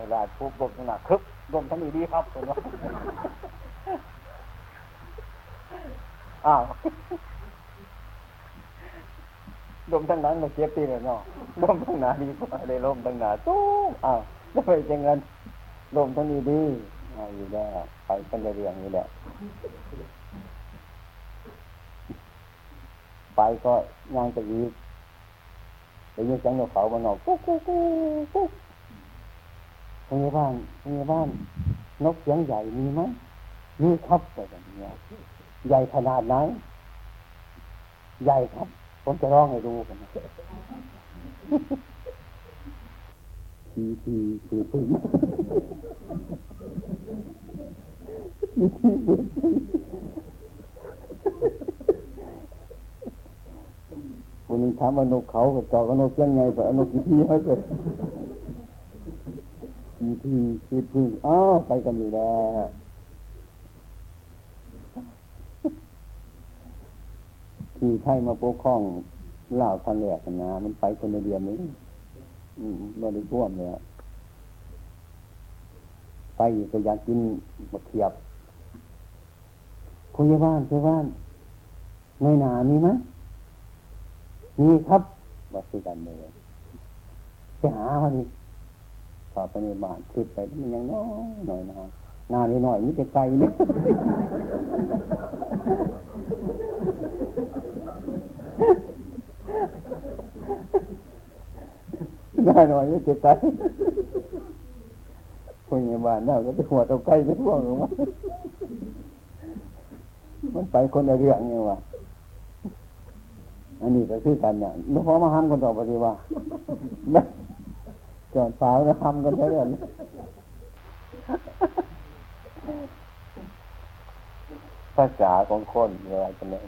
เวลาปุ๊บลมหนาคึบลมทั้งนี้ดีครับคนว่าอ้าวลมทั้งนั้นมาเจ็บตีเลยเนาะลมทั้งหนาดีกว่าเลยลมทั้งหนาตู้อ้าวแล้วไปจังเงินลมทั้งนี้ดีอ้าวอยู่แล้วไปกันเรื่องนี้แหละไปก็ย่างจะยีไปยินเสียงนกเขาบนนอกกูกกุ๊กกุ๊กกุ๊ก พยาบาลพยาบาลนกเสียงใหญ่มีไหมมีครับแบบนี้ใหญ่ขนาดไหน ใหญ่ครับ ผมจะร้องให้ดูกันทีทีคือพึ่งทีทีคือพึ่งคนนึงถามว่านกเขากับจอกนกยังไงแต่อนกกี่ทีให้เกิด ทีทีคือพึ่งอ้าวไปกันอยู่แล้วที่ไทยมาปกครองเล่าทันแหลกนะมันไปคนเดียวนี้อืมบริท่วมเลยไปก็อยากกินมะเขียบคุยาบ้านคุณบ้านในหนามีไหมมีครับวัดสุกันเลยไปหาวันนี้ ต่อไปในบ้านคิดไปมันยังน้อยหน่อยนะหนานิดหน่อยมิจะไกลนี่ยน่าหน่อยไม่เจ็บใจคนในบ้านน่าก็ไปหัวตะไคร้ไปท่วหรือวะมันไปคนละเรื่องเนี่ยวะอันนี้ก็คือกันเนี่ยลูกพ่อมาห้ามคนต่อไปดีว่า จอดสาวจะทำกันได้เลยภาษาของคนอะไรกันเนี่ย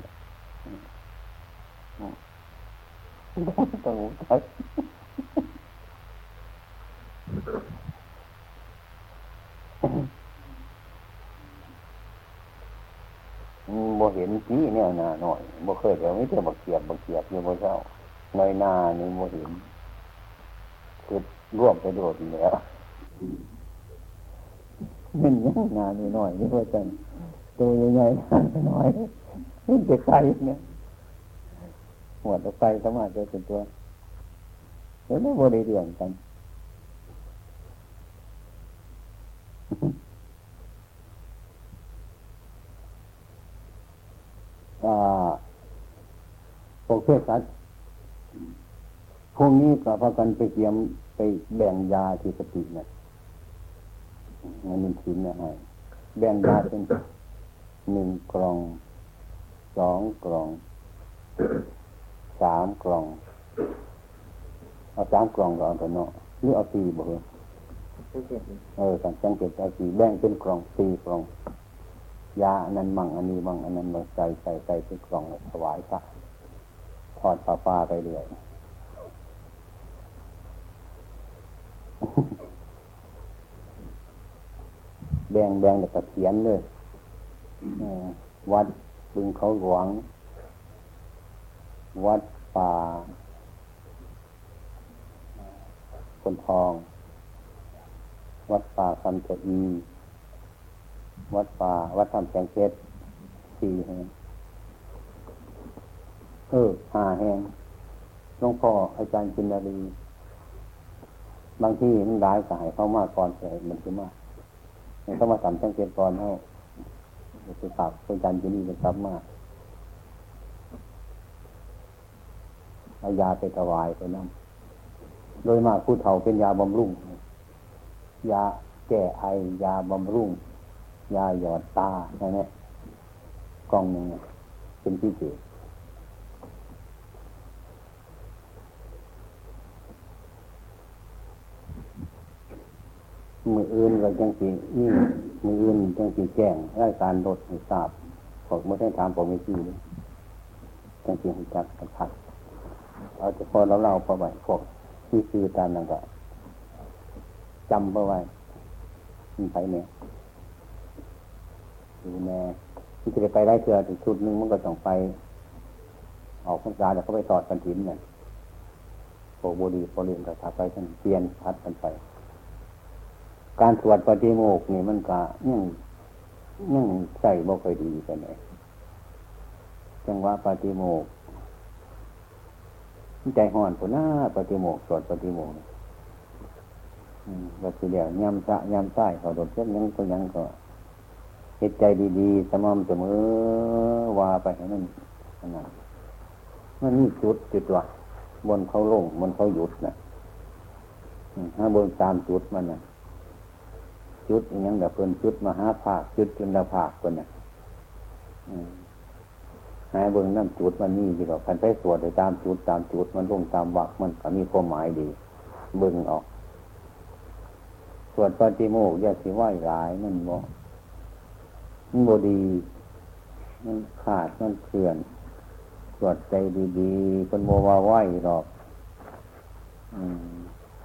ต้องใช้บ่เห็นจีเนี่ยนาหน่อยบ่เคยเดี๋ยวนี้เจอบักเกียบบักเกียบอยู่บ่เช้าในนานี่บ่เห็นคือ ร่วมไปโดดแล้วเงินยังนานี่หน่อยนี่ว่าจันตัวใหญ่ๆนาหน่อยนี่เด็กไก่เนี่ยหัวตะไคร้สมารถจะเป็นตัวเห็นไหมบ่ได้เรื่องกันพวกเพศสัตว์พวกนี้ก็พากันไปเตรียม ไปแบ่งยาที่สติเนี่ยมันมีชิ้นเนี่ยให้แบ่งยาเป็นหนึ่งกล่องสองกล่องสามกล่อง เอาสามกล่องก่อนตัวเนาะหรือเอาสี่บ่เหรอเออสังเกตเอาสี่แบ่งเป็นกล่องสี่กล่อง ยาอันนั้นมั่งอันนี้มั่งอันนั้นมาใส่ใส่ใส่เป็นกล่องถวายพระทอดปลาปลาไปเรื่อย แบ่งแบ่งแล้วก็เขียนเลยวัดบึงเขาหลวง วัดป่าคนทอง วัดป่าคำจะอีวัดป่า วัดธรรมแสงเพชรสี่แห่งเออห้าแห่งหลวงพ่ออาจารย์จินดารีบางที่มันร้ายสายเข้ามาก่อนเสียมันคือมาก มันเข้ามาทำแสงเพชรก่อนให้ไปฝากอาจารย์จินดีจะกลับมาเอายาไปถวายไปนั่นโดยมากผู้เฒ่าเป็นยาบำรุง ยาแก้ไอยาบำรุง ยาหยอดตาใช่ไหมกล่องหนึ่งเป็นพิเศษ มืออื่นก็จังสีนี่มืออื่นจังสีแจ้งรายการรถให้ทราบผมไม่ได้ถามผมไม่ชี้จังสีให้จักกันพักเอาจะพอเราเล่าประวัติพวกที่คือตามนั่นก็จำประไว้มีไปเนี่ยดูแน่ที่จะไปได้เจอถึงชุดนึงมันก็ต้องไป ออกพรรษาแล้วเขาไปตอดกันถินเนี่ยโปบุรีโปรเรียนกับทาไปท่านเปลี่ยนพัดกันไป การสวดปฏิโมกข์นี่มันก็ยังยังใส่บ่ค่อยดีกันเลยจังหวะปฏิโมกข์ใจห่อนผุน้าปฏิโมกข์สวดปฏิโมกข์ก็คือเดียวยำสะยำใต้เขาโดดเช่นยังก็ยังก็เห็ดใจดีๆสม่ำเสมอว่าไปให้มันนั่นมันมีจุดจุดว่าบนเขาลงบนเขาหยุดนะถ้าบนตามจุดมันนะ จุดอย่างแบบเพิ่นจุดมหาภาคจุดจุลภาคคนน่ะหายเบิ่งนั่นจุดมันนี่ที่ว่าพันไปสวดไปตามจุดตามจุดมันลงตามวักมันก็มีความหมายดี เบิ่งออกสวดปฏิโมกข์ยาสิไหวหลายมันบ่มันบดี มันขาดมันเคลื่อนสวดใจดีๆเป็นโมว่าไหวหรอกอืม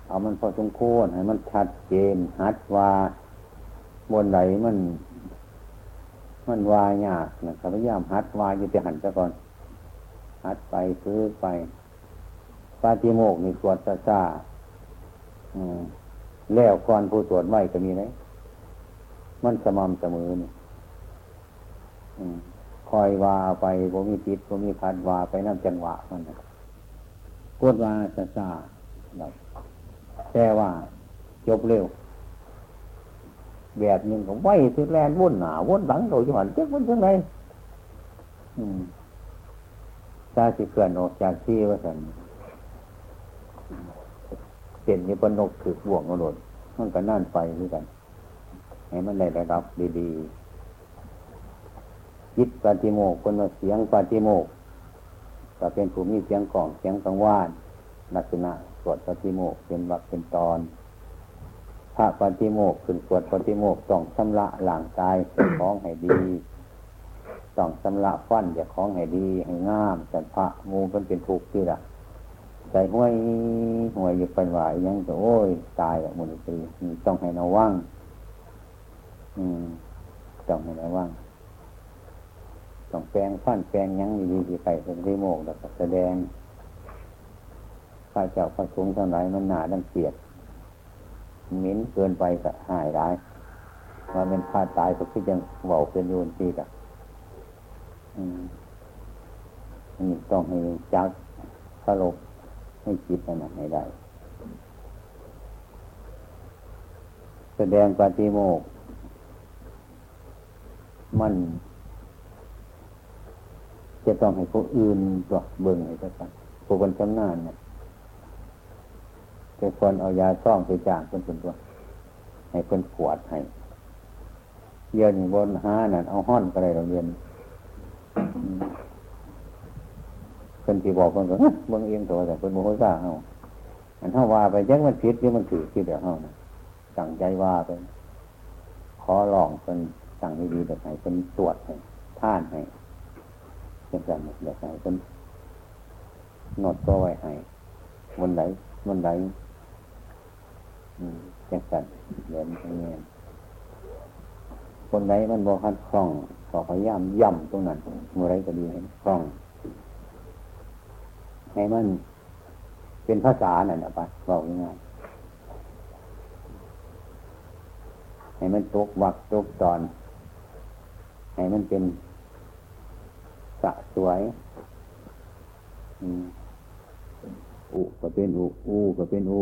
เอามันพอสมควรให้มันชัดเจนหัดว่า บนไหลมัน มันวายากนะครับพยายามหัดวายอยู่แต่หันซะก่อน หัดไปซื้อไปปาติโมกนี่สวดซาซาแล้วก่อนผู้สวดไหวก็มีไหมมันสม่ำเสมอนี่คอยวาไปผมมีจิตผมมีพัดวาไปน้ำจังหวะมันนะกดวาซาซาแต่ว่าจบเร็ว แบบหนึ่งก็ไหวสุดแลนวนหนาวนหลังโดยจังหวะเจ๊กวนจังไรตาสิเกินออกจากที่ว่าสันเห็นนี่ปนกถือบ่วงกระโดดมันก็นั่นไปด้วยกันให้มันได้ระดับดีๆจิตปฏิโมกคนมาเสียงปฏิโมกก็เป็นผู้มีเสียงกล่องเสียงกังวานลักษณะสวดปฏิโมกเป็นวักเป็นตอน พระปฏิโมกขึ้นสวดปฏิโมกต้องชำระหลังกายเป็นของให้ดีต้องชำระฟันอย่าของให้ดีให้งามแต่พระงูมันเป็นทุกข์ที่ละใจห้วยห้วยอยู่เป็นหวายยังจะโอ้ยตายละมุนตีต้องให้เราว่างอืมต้องให้เราว่างต้องแปลงฟันแปลงยังดีๆไปเป็นริโมกแล้วก็แสดงข้าเจ้าพระสงฆ์ทั้งหลายมันหนาดังเกียด มิ้นเกินไปก็หายร้ายว่าเป็นพาตายก็คือยังเบาเป็นโยนตีกับนี่ต้องให้จักพระลบให้จิตนั้นให้ได้ แสดงปฏิโมก มัน จะต้องให้ผู้อื่นตัวเบิ่งให้สักผู้คนชำนาญเนี่ย เป็นคนเอายาซ่องไปจ้างคนคนตัว ให้คนขวดให้เย็นบนห้านั่นเอาห้อนก็ได้เราเรียนคนที่บอกคนก็เบิ่งเอียงตัวแต่คนโมโหซ่าเอาอันเท่าว่าไปยังมันผิดยังมันถือที่เดียวเท่านะสั่งใจว่าไปขอลองคนสั่งให้ดีแบบไหนคนตรวจให้ท่านให้เป็นแบบแบบไหนคนนอดตัวไว้ให้วันไหนวันไหน จังสันเดินทางเงี้ยคนไหนมันบอคัดคล่องก็พยายามย่ำตรงนั้นเมื่อไรก็ดีให้คล่อง ให้มันเป็นภาษานั่นแหละปะบอกง่ายให้มันตกวักตกตอน ให้มันเป็นสะสวยอุก็เป็นอุอูก็เป็นอู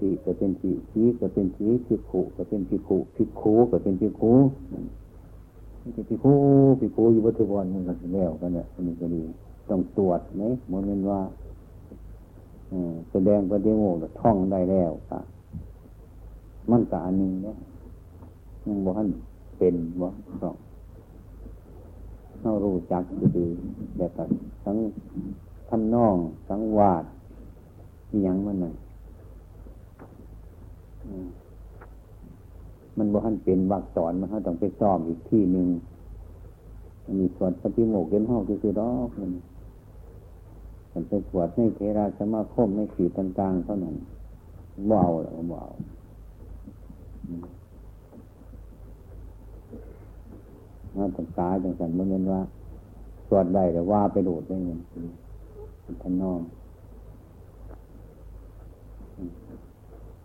ทิก็เป็นทิชีก็เป็นชีพิขุก็เป็นพิขุพิขุก็เป็นพิขุพิขุพิขุอยู่วัตถุวันมันก็แล้วกันเนี่ยมันก็ดีต้องตรวจไหมมันเป็นว่าแสดงปฏิโมกข์ท่องได้แล้วค่ะมันกอันนึงเนี่ยยังบอกท่านเป็นว่าต้องเรารู้จักคือแบบทั้งทำนองทั้งวาดอย่างมันน่ะ มันบ่ทันเป็นวักสอนมันเขาต้องไปซ้อมอีกที่หนึ่งมีสวดปฏิโมกข์เล่นห้องคือดอกมันมันไปสวดในเทราสมาคมในสีต่างๆเท่านั้นเบาหรือเบาน่าตกาจังสันมันเป็นว่าสวดได้แต่ว่าไปโดดได้เงินท่านน้อง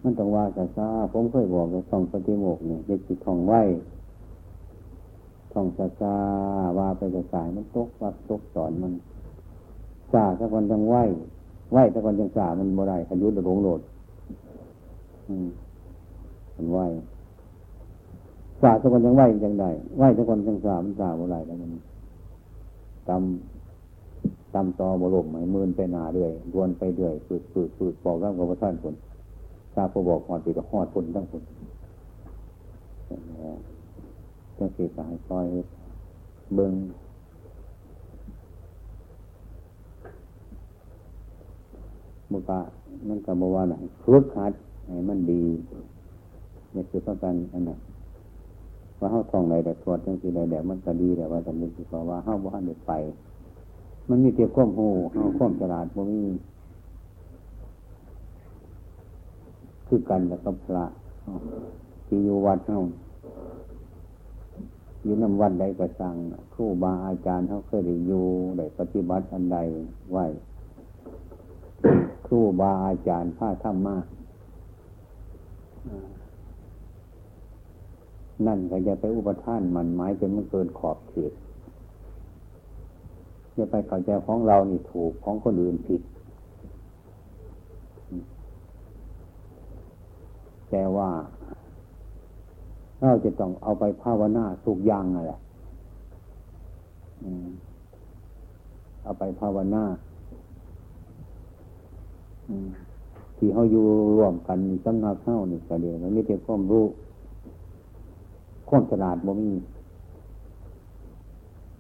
มันต้องว่าซาซาผมเคยบอกในท่องปฏิโมกเนี่ยเด็กจิตท่องไหวท่องซาซาว่าไปจะสายมันตกว่าตกสอนมันซาสักวันจังไหวไหวสักวันจังสามันบ่ได้ขยุดหลงโหลด อืมมันไหวสาสักวันจังไหวจังได้ไหวสักวันจังสามันสาบ่ได้แล้วมันตำตำตอบรมให้มืนไปหนาเรื่อยวนไปเรื่อยฝืดฝืดฝืดบอกร่างกับพระท่านผล ทราบพอบอกหอดปีกับหอดผลทั้งผลจังสีกายคอยเบิ้งมุกะมันกับว่าไหนฝึกหัดให้มันดีนี่คือต้องการอันนั้นว่าเฮาท่องใดแต่ทวดจังสีใดแต่มันก็ดีแต่ว่าแต่นี่คือว่าเฮาบ่ทันได้ไป มันมีเตียบความหูเฮาความฉลาดบ่มี คือกันแล้วก็พระที่อยู่วัดเฮาอยู่นำวัดใดก็สั่งครูบาอาจารย์เขาเคยได้อยู่ได้ปฏิบัติอันใดไหวครูบาอาจารย์พาธรรมะนั่นก็จะไปอุปทานมันหมายจนมันเกินขอบเขตจะไปเข้าใจของเรานี่ถูกของคนอื่นผิด แต่ว่าเราจะต้องเอาไปภาวนาทุกอย่างอะไรเอาไปภาวนาที่เขาอยู่ร่วมกันสำนักเข้านี่ก็เดียวมันไม่ได้ความรู้ความฉลาดบ่มี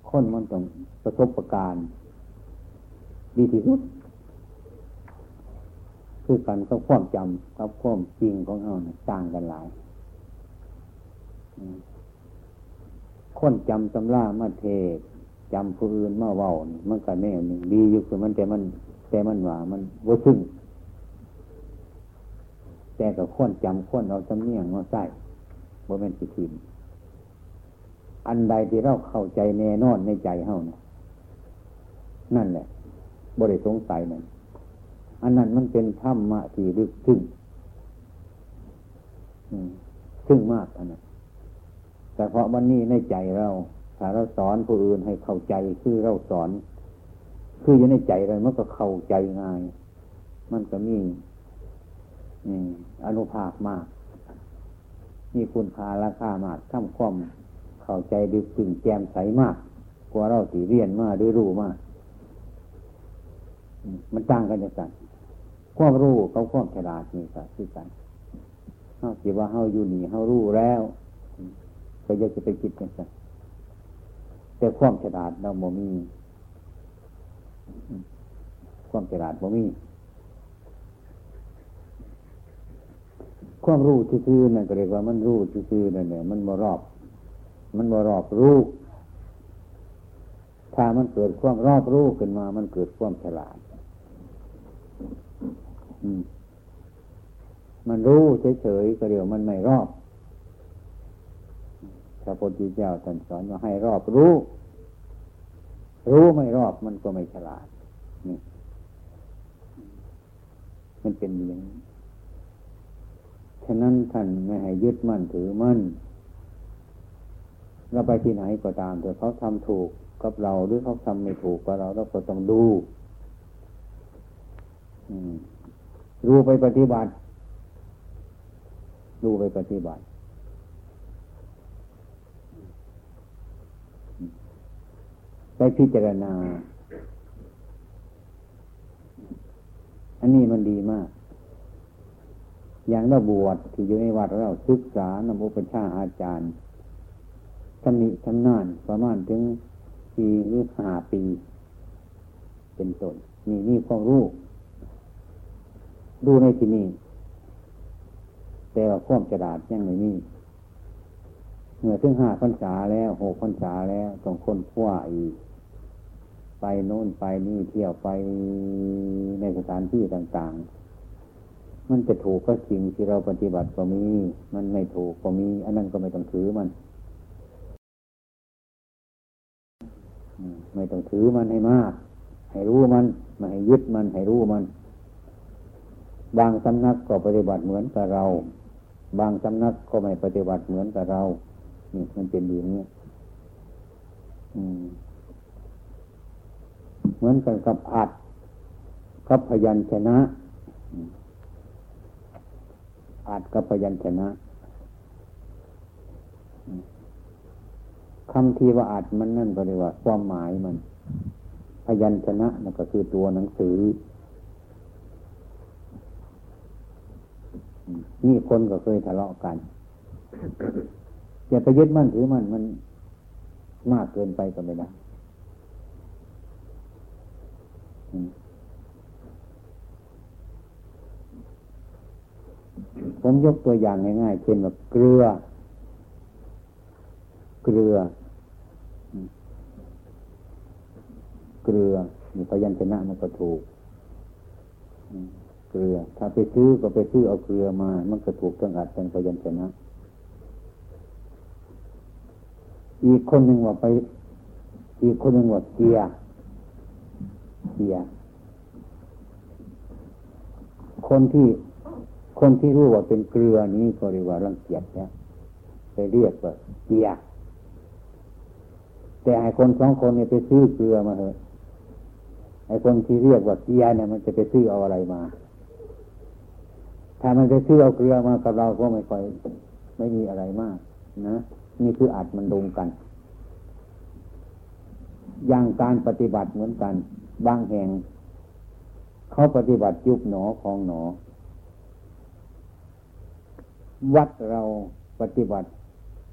คนมันต้องประสบประการ ดีที่สุด คือกันก็ความจำกับความจริงของเขาเนี่ยต่างกันหลายคนจำตำรามาเทศจำผู้อื่นมาเว้านี่มันก็แน่หนึ่งดีอยู่คือมันแต่มัน แต่มันว่ามันว่ซึ่ง แต่กับคนจำคนเอาจำเนียงมาใส่บ่เป็นสิทิมอันใดที่เราเข้าใจแน่นอนในใจเฮาเนี่ยนั่นแหละบริสงสัยนั่น อันนั้นมันเป็นธรรมะที่ลึกซึ้งซึ่งมากอันนั้นแต่เพราะวันนี้ในใจเราถ้าเราสอนผู้อื่นให้เข้าใจคือเราสอน คืออยู่ในใจเรามันก็เข้าใจง่าย มันก็มีอนุภาพมาก มีคุณค่าราคามากข้ามความเข้าใจดึกถึงแจ่มใสมาก กว่าเราสีเรียนมาด้วยรู้มาก มันต่างกันจังสัน ความรู้กับความฉลาดนี่ก็คือกันเฮาคิดว่าเฮาอยู่นี่เฮารู้แล้วก็ยังจะไปคิดกันสันแต่ความฉลาดเราโมมี ความฉลาดโมมี ความรู้ซื่อๆนั่นก็เรียกว่ามันรู้ซื่อๆนั่นเนี่ยมันมารอบ มันมารอบรู้ถ้ามันเกิดความรอบรู้ขึ้นมา มันเกิดความฉลาด มันรู้เฉยๆก็เดี๋ยวมันไม่รอบพระพุทธเจ้าท่านสอนว่าให้รอบรู้ รู้ไม่รอบมันก็ไม่ฉลาดนี่มันเป็นอย่างนี้ฉะนั้นท่านไม่ให้ยึดมั่นถือมั่นเราไปที่ไหนก็ตามแต่เขาทำถูกกับเราหรือเขาทำไม่ถูกกับเราเราก็ต้องดู อืม รู้ไปปฏิบัติรู้ไปปฏิบัติ ไปพิจารณา อันนี้มันดีมาก อย่างเราบวชที่อยู่ในวัดเราศึกษานำอุปชาอาจารย์ทำนิทำนานประมาณถึงปีหรือห้าปี เป็นต้นนี่นี่ความรู้ ดูในที่นี้แต่ว่าความฉลาดยังไม่มีเมื่อถึงห้าพรรษาแล้วหกพรรษาแล้วต้องคนคว้าอีก ไปโน่นไปนี่เที่ยวไปในสถานที่ต่าง ๆ มันจะถูกก็จริงที่เราปฏิบัติก็มี มันไม่ถูกก็มี อันนั้นก็ไม่ต้องถือมันไม่ต้องถือมันให้มาก ให้รู้มันไม่ให้ยึดมันให้รู้มัน บางสำนักก็ปฏิบัติเหมือนกับเรา บางสำนักก็ไม่ปฏิบัติเหมือนกับเรา นี่มันเป็นอย่างนี้เหมือนกันกับอัดกับพยัญชนะอัดกับพยัญชนะคำที่ว่าอัดมันนั่นก็เรียกว่า ความหมายมัน พยัญชนะนั่นก็คือตัวหนังสือ นี่คนก็เคยทะเลาะกันอย่าไปยึดมั่นถือมั่นมันมากเกินไปก็ไม่ได้ผมยกตัวอย่างง่ายๆเช่นแบบเกลือ เกลือ เกลือมีพยัญชนะมันก็ถูก เกลือ ถ้าไปซื้อก็ไปซื้อเอาเกลือมา มันก็ถูกตั้งอัดตั้งพยัญชนะ อีกคนหนึ่งว่าไป อีกคนหนึ่งว่าเกียเกียคนที่คนที่รู้ว่าเป็นเกลือนี้ก็เรียกว่ารังเกียจแล้วไปเรียกว่าเกียแต่ไอ้คนสองคนเนี่ยไปซื้อเกลือมาเถอะไอ้คนที่เรียกว่าเกียเนี่ยมันจะไปซื้อเอาอะไรมา ถ้ามันจะซื้อเอาเกลือมากับเราก็ไม่ค่อยไม่มีอะไรมากนะนี่คืออัดมันลงกัน อย่างการปฏิบัติเหมือนกัน บางแห่ง เขาปฏิบัติยุบหนอของหนอ วัดเราปฏิบัติ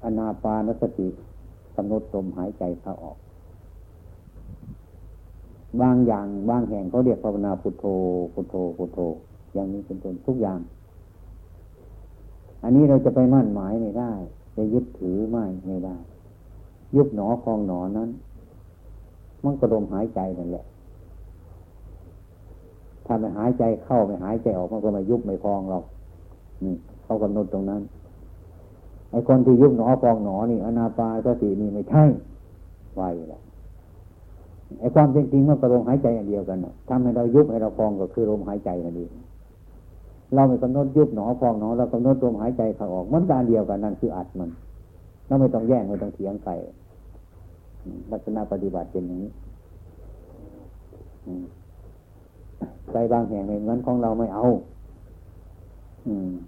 อนาปานสติกำหนดลมหายใจเข้าออก บางอย่างบางแห่งเขาเรียกภาวนาพุทโธพุทโธพุทโธ อย่างนี้เป็นต้นทุกอย่าง อันนี้เราจะไปมั่นหมายไม่ได้ จะยึดถือไม่ไม่ได้ ยุบหนอคลองหนอนั้น มันก็ลมหายใจนั่นแหละ ถ้าไม่หายใจเข้าไม่หายใจออกมันก็ไม่ยุบไม่พองเรานี่เขากำหนดตรงนั้น ไอ้คนที่ยุบหนอฟองหนอนี่อนาปาสตินี่ไม่ใช่ไวแหละไอ้ความจริงๆมันก็ลมหายใจอันเดียวกันทำให้เรายุบให้เราฟองก็คือลมหายใจนั่นเอง เราไม่กำหนดยุบหนอฟองหนอเรากำหนดลมหายใจเข้าออกมันการเดียวกันนั่นคืออัดมันเราไม่ต้องแย่งไม่ต้องเถียงใครลักษณะปฏิบัติเป็นอย่างนี้ใจบางแห่งในเงินของเราไม่เอา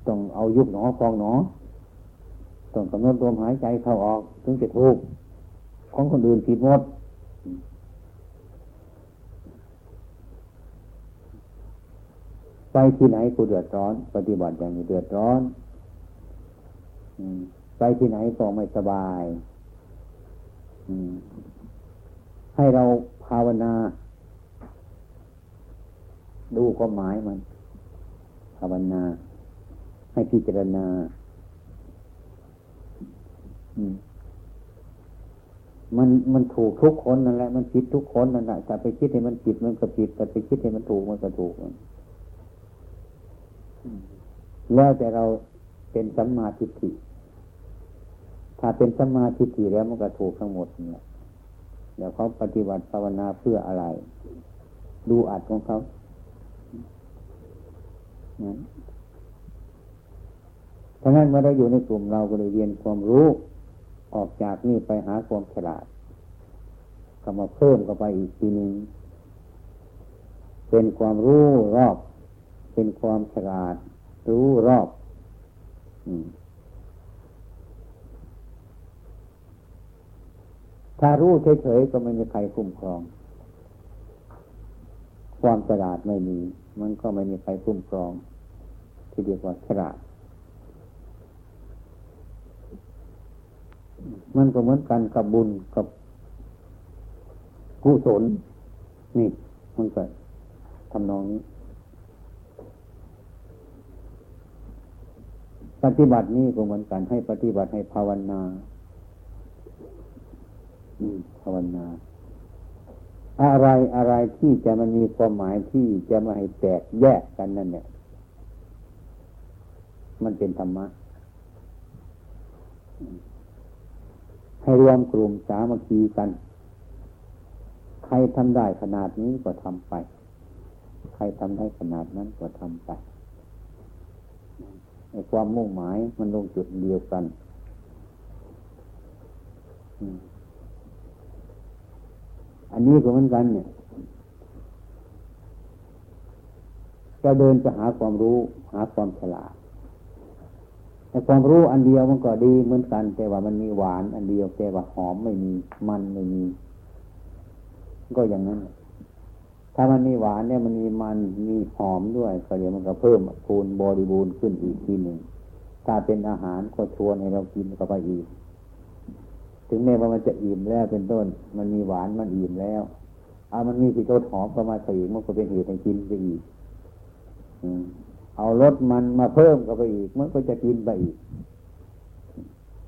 ต้องเอายุบหนอฟองหนอต้องกำหนดลมหายใจเข้าออก ถึงจะถูกของคนอื่นผิดหมด ไปที่ไหนกูเดือดร้อน ปฏิบัติอย่างนี้เดือดร้อนไปที่ไหนก็ไม่สบายให้เราภาวนา ดูความหมายมัน ภาวนา ให้พิจารณามันมันถูกทุกคนนั่นแหละ มันผิดทุกคนนั่นแหละแต่ไปคิดให้มันผิดมันก็ผิดแต่ไปคิดให้มันถูกมันก็ถูก แล้วแต่เราเป็นสัมมาทิฏฐิถ้าเป็นสัมมาทิฏฐิแล้วมันก็ถูกทั้งหมดเนี่ยเดี๋ยวเขาปฏิบัติภาวนาเพื่ออะไร ดูอัดของเขาราะนั้นเมื่อเราอยู่ในกลุ่มเราก็เลยเรียนความรู้ออกจากนี่ไปหาความฉลาดก็มาเพิ่มเข้าไปอีกทีนึงเป็นความรู้รอบ เป็นความฉลาด รู้รอบถ้ารู้เฉยๆก็ไม่มีใครคุ้มครอง ความฉลาดไม่มี มันก็ไม่มีใครคุ้มครอง ที่เรียกว่าฉลาด มันก็เหมือนกันกับบุญกับกุศลนี่ มันก็ทำนองนี้ ปฏิบัตินี่ก็เหมือนกันให้ปฏิบัติให้ภาวนาภาวนา อะไรอะไรที่จะมันมีความหมายที่จะมาให้แตกแยกกันนั่นเนี่ย มันเป็นธรรมะ ให้รวมกลุ่มสามัคคีกัน ใครทำได้ขนาดนี้ก็ทำไป ใครทำได้ขนาดนั้นก็ทำไป ความมุ่งหมายมันลงจุดเดียวกันอันนี้ก็เหมือนกันเนี่ยจะเดินจะหาความรู้ หาความฉลาดแต่ความรู้อันเดียวมันก็ดีเหมือนกัน แต่ว่ามันมีหวาน อันเดียวแต่ว่าหอมไม่มี มันไม่มี ก็อย่างนั้น ถ้ามันมีหวานเนี่ยมันมีมันมีหอมด้วยก็เดี๋ยวมันก็เพิ่มคูณบริบูรณ์ขึ้นอีกทีหนึ่งถ้าเป็นอาหารก็ชวนให้เรากินก็ไปอีก ถึงแม้ว่ามันจะอิ่มแล้วเป็นต้น มันมีหวานมันอิ่มแล้วเอามันมีสีรสหอมก็มาใส่มันก็เป็นเหตุให้กินไปอีกเอารสมันมาเพิ่มก็ไปอีก มันก็จะกินไปอีก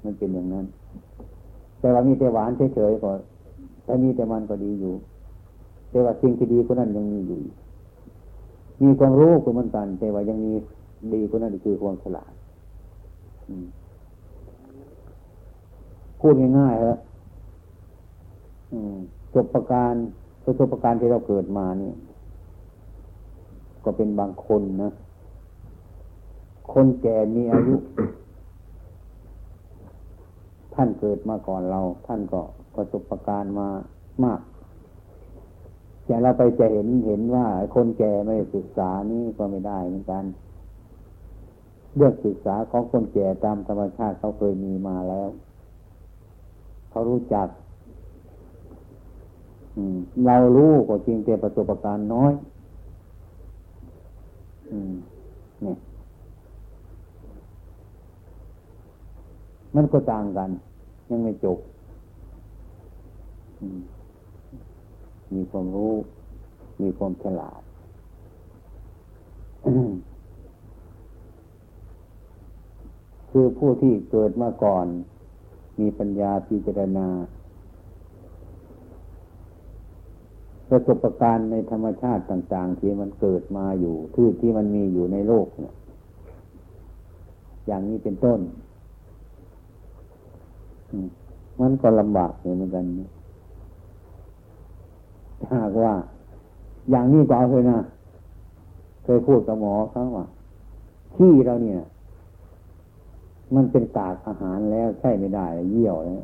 มันเป็นอย่างนั้น แต่ว่ามีแต่หวานเฉยๆก็ถ้ามีแต่มันก็ดีอยู่ แต่ว่าสิ่งที่ดีกว่านั้นยังมีอยู่ มีความรู้ก็เหมือนกัน แต่ว่ายังมีดีกว่านั้นคือความฉลาดพูดง่ายๆครับจบประการประสบประการที่เราเกิดมานี่ก็เป็นบางคนนะ คนแก่มีอายุ ท่านเกิดมาก่อนเรา ท่านก็ประสบประการมามาก แต่เราไปจะเห็นเห็นว่าคนแก่ไม่ศึกษานี่ก็ไม่ได้เหมือนกัน เรื่องศึกษาของคนแก่ตามธรรมชาติเขาเคยมีมาแล้ว เขารู้จักเรารู้ก็จริงแต่ประสบการณ์น้อยเนี่ยมันก็ต่างกัน ยังไม่จบมี มีความรู้ มีความฉลาด คือผู้ที่เกิดมาก่อน มีปัญญาพิจารณาประสบการณ์ในธรรมชาติต่าง ๆ ที่มันเกิดมาอยู่ที่ที่มันมีอยู่ในโลกเนี่ย อย่างนี้เป็นต้น มันก็ลำบากเหมือนกันนะ หากว่า อย่างนี้ก็เอาเลยนะเคยพูดกับหมอเขาว่าที่เราเนี่ย มันเป็นตากอาหารแล้วใช่ไม่ได้เยี่ยวแล้ว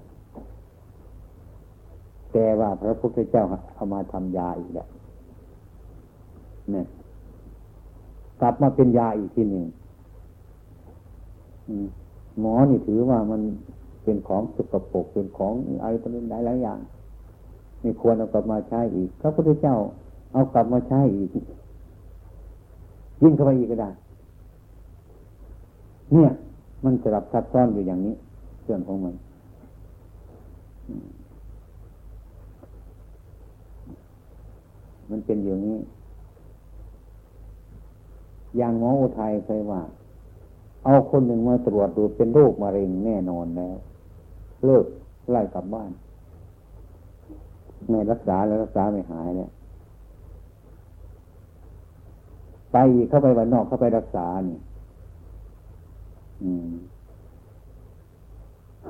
แต่ว่าพระพุทธเจ้าเอามาทำยาอีกแล้วเนี่ยกลับมาเป็นยาอีกทีหนึ่งหมอนี่ถือว่ามันเป็นของสกปรกเป็นของอะไรต่างๆหลายอย่าง ไม่ควรเอากลับมาใช้อีกพระพุทธเจ้า เอากลับมาใช้อีก ยิ่งเข้าไปอีกก็ได้ เนี่ย มันสลับซับซ้อนอยู่อย่างนี้เรื่องของมันมันเป็นอย่างนี้ อย่างหมออุทัยเคยว่า เอาคนหนึ่งมาตรวจดูเป็นโรคมะเร็งแน่นอนแล้ว เลิกไล่กลับบ้าน ไม่รักษาแล้วรักษาไม่หายเนี่ยไปเข้าไปวันนอกเข้าไปรักษานี่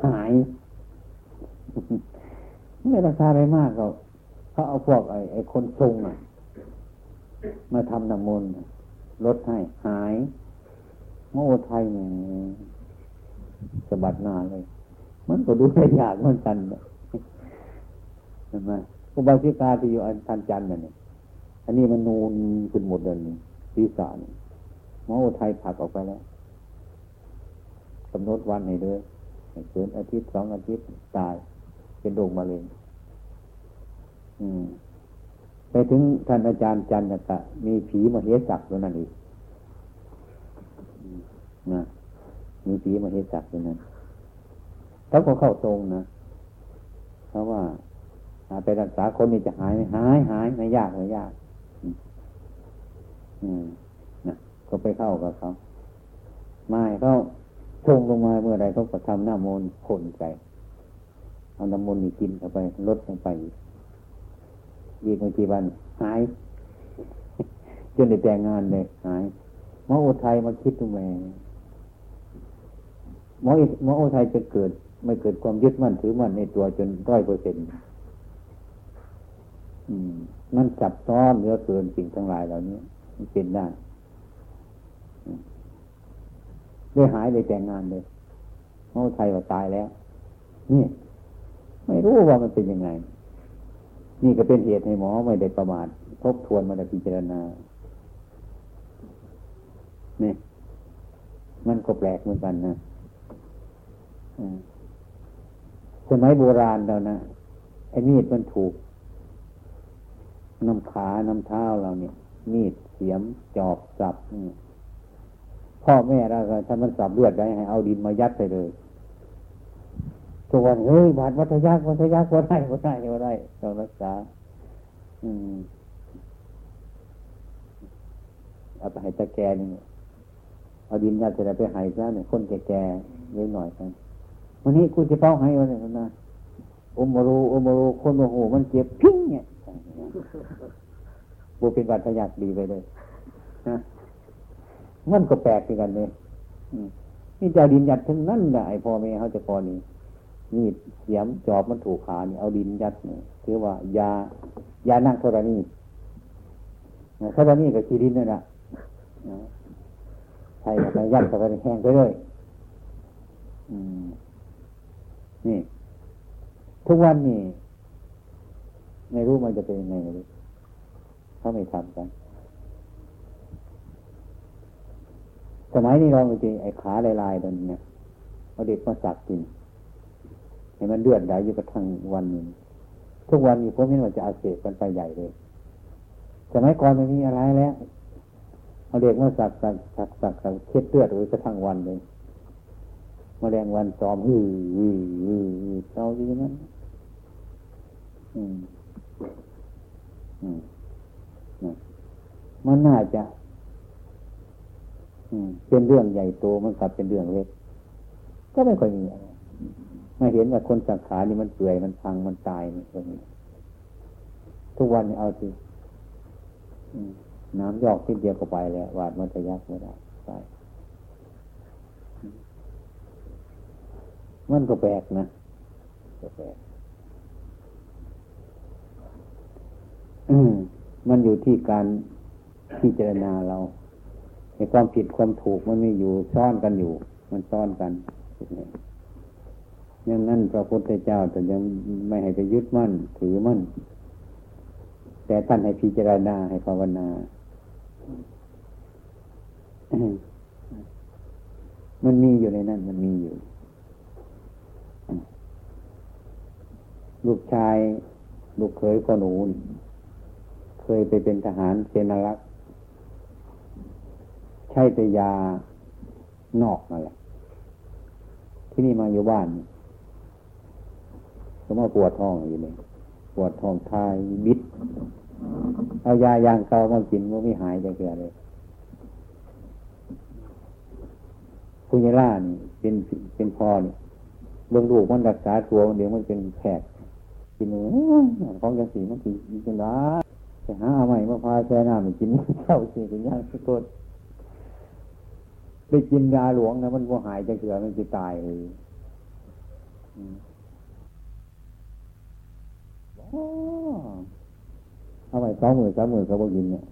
หาย ไม่รักษาอะไรมากเขาเขาเอาพวกไอ้ไอ้คนทรงอะ มาทำน้ำมนต์ลดให้หายโม่ไทยเนี่ยสะบัดหน้าเลย มันก็ดูได้ยากเหมือนกันเนี่ย ช่ไหมอุบาสิกาที่อยู่อันทันจันทร์นี่อันนี้มันนูนขึ้นหมดเลยศีรษะหมอไทยผักออกไปแล้วกำหนดวันให้เลยเกินอาทิตย์สองอาทิตย์ตาย เป็นโรคมะเร็งไปถึงท่านอาจารย์จันทร์กะมีผีมาเฮสักตัวนั้นอีกนะมีผีมาเฮสักตัวนั้นเขาก็เข้าตรงนะเพราะว่า ไปรักษาคนนี่จะหายไหมหายหายไม่ยากไม่ยากนะก็ไปเข้ากับเขาไม่เขาชงลงมาเมื่อไรเขาก็ทำหน้ามนผลใจเอาน้ำมนต์นี่กินเข้าไปลดลงไปอีกไม่กี่วันหายจนได้แต่งงานเลยหายหมอโอไทยมาคิดตรงแมหมอหมอโอไทยจะเกิด ไม่เกิดความยึดมั่นถือมั่นในตัวจนร้อยเปอร์เซ็นต์ มันจับซ้อนเหลือเกินสิ่งทั้งหลายเหล่านี้มันเป็นได้ได้หายได้แต่งงานเลยเมาไทยว่าตายแล้ว นี่ ไม่รู้ว่ามันเป็นยังไง นี่ก็เป็นเหตุให้หมอไม่ได้ประมาททบทวนมาได้พิจารณานี่มันก็แปลกเหมือนกันนะสมัยโบราณเรานะไอ้มีดมันถูก น้ำขาน้ำเท้าเราเนี่ย มีดเสียมจอบสับพ่อแม่เราถ้ามันสับเลือดได้ให้เอาดินมายัดไปเลยทุกวันเฮ้ยบาดวัฏยักวัฏยักวัฏได้วัฏได้วัฏได้ต้องรักษา อืมเอาไปให้ตะแกนี่เอาดินยัดจะไปหายซะเนี่ยคนแก่ๆเยอะหน่อยกันวันนี้กูจะเป้าให้วันนี้นะอมรูอมรูคนโมโหมันเจ็บพิ้งเนี่ย บูเป็นวัฏยักดีไปเลยนะมันก็แปลกเหมือนกันเลยนี่จะดินยัดทั้งนั้นแหละไอพ่อแม่เขาจะพอนี่นี่เสียมจอบมันถูกขานี่เอาดินยัดเนี่ยถือว่ายายานั่งธรณีธรณีกับขีดินนั่นแหละใช่ไปยัดกับไปแห้งไปเลยนี่ ทุกวันนี่ ไม่รู้มันจะเป็นยังไงเลยเขาไม่ทำกัน สมัยนี้ลองจริไอ้ขาลายๆตรงนี้เนี่ยเอาเด็กมาสักกินเห็นมันเลือดไหลอยู่กระทั่งวันหนึ่งทุกวันนี้ผมเห็นว่าจะอาเสบกันไปใหญ่เลยสมัยก่อนไม่มีอะไรแล้วเอาเด็กมาสักสักสักสักสักเช็ดเลือดไว้กระทั่งวันเลยมาแมลงวันซ้อมฮือฮือฮือเศร้าดีนั้นอืมอืม มันน่าจะเป็นเรื่องใหญ่โตมันกลับเป็นเรื่องเล็ก ก็ไม่ค่อยมีอะไรไม่เห็นว่าคนสังขารนี่มันเปื่อยมันพังมันตายมันตรงนี้ทุกวันนี้เอาสิน้ำยอกที่เดียวก็ไปแล้ววาดมันจะยักไม่ได้ไปมันก็แปลกนะก็แปลกมันอยู่ที่การ พิจารณาเราในความผิดความถูกมันไม่อยู่ซ่อนกันอยู่ มันซ่อนกันอย่างนั้นพระพุทธเจ้าแต่ยังไม่ให้ไปยึดมั่น ถือมั่น แต่ท่านให้พิจารณาให้ภาวนามันมีอยู่ในนั้นมันมีอยู่ ลูกชาย ลูกเขยก็หนู เคยไปเป็นทหารเซนารักษ ใช้แต่ยานอกนั่นแหละที่นี่มาอยู่บ้านก็มาปวดท้องอยู่เลยปวดท้องทายบิด เอายายางเกามากินมันไม่หายจะเกิดเลยคุณยาล่านี่เป็นเป็นพ่อนี่เบื้องลูกมันรักษาตัวเดี๋ยวมันเป็นแผลกินเนื้อของจังสีมันกินกินได้ไปหาใหม่มาพาแช่น้ำไปกินเจ้าสิเป็นย่างสุด ไปกินยาหลวงนะมันก็หายจะเกลือมันจะตายเลยเอาไปสองหมื่นสามหมื่นเขาบอกกินเนี่ย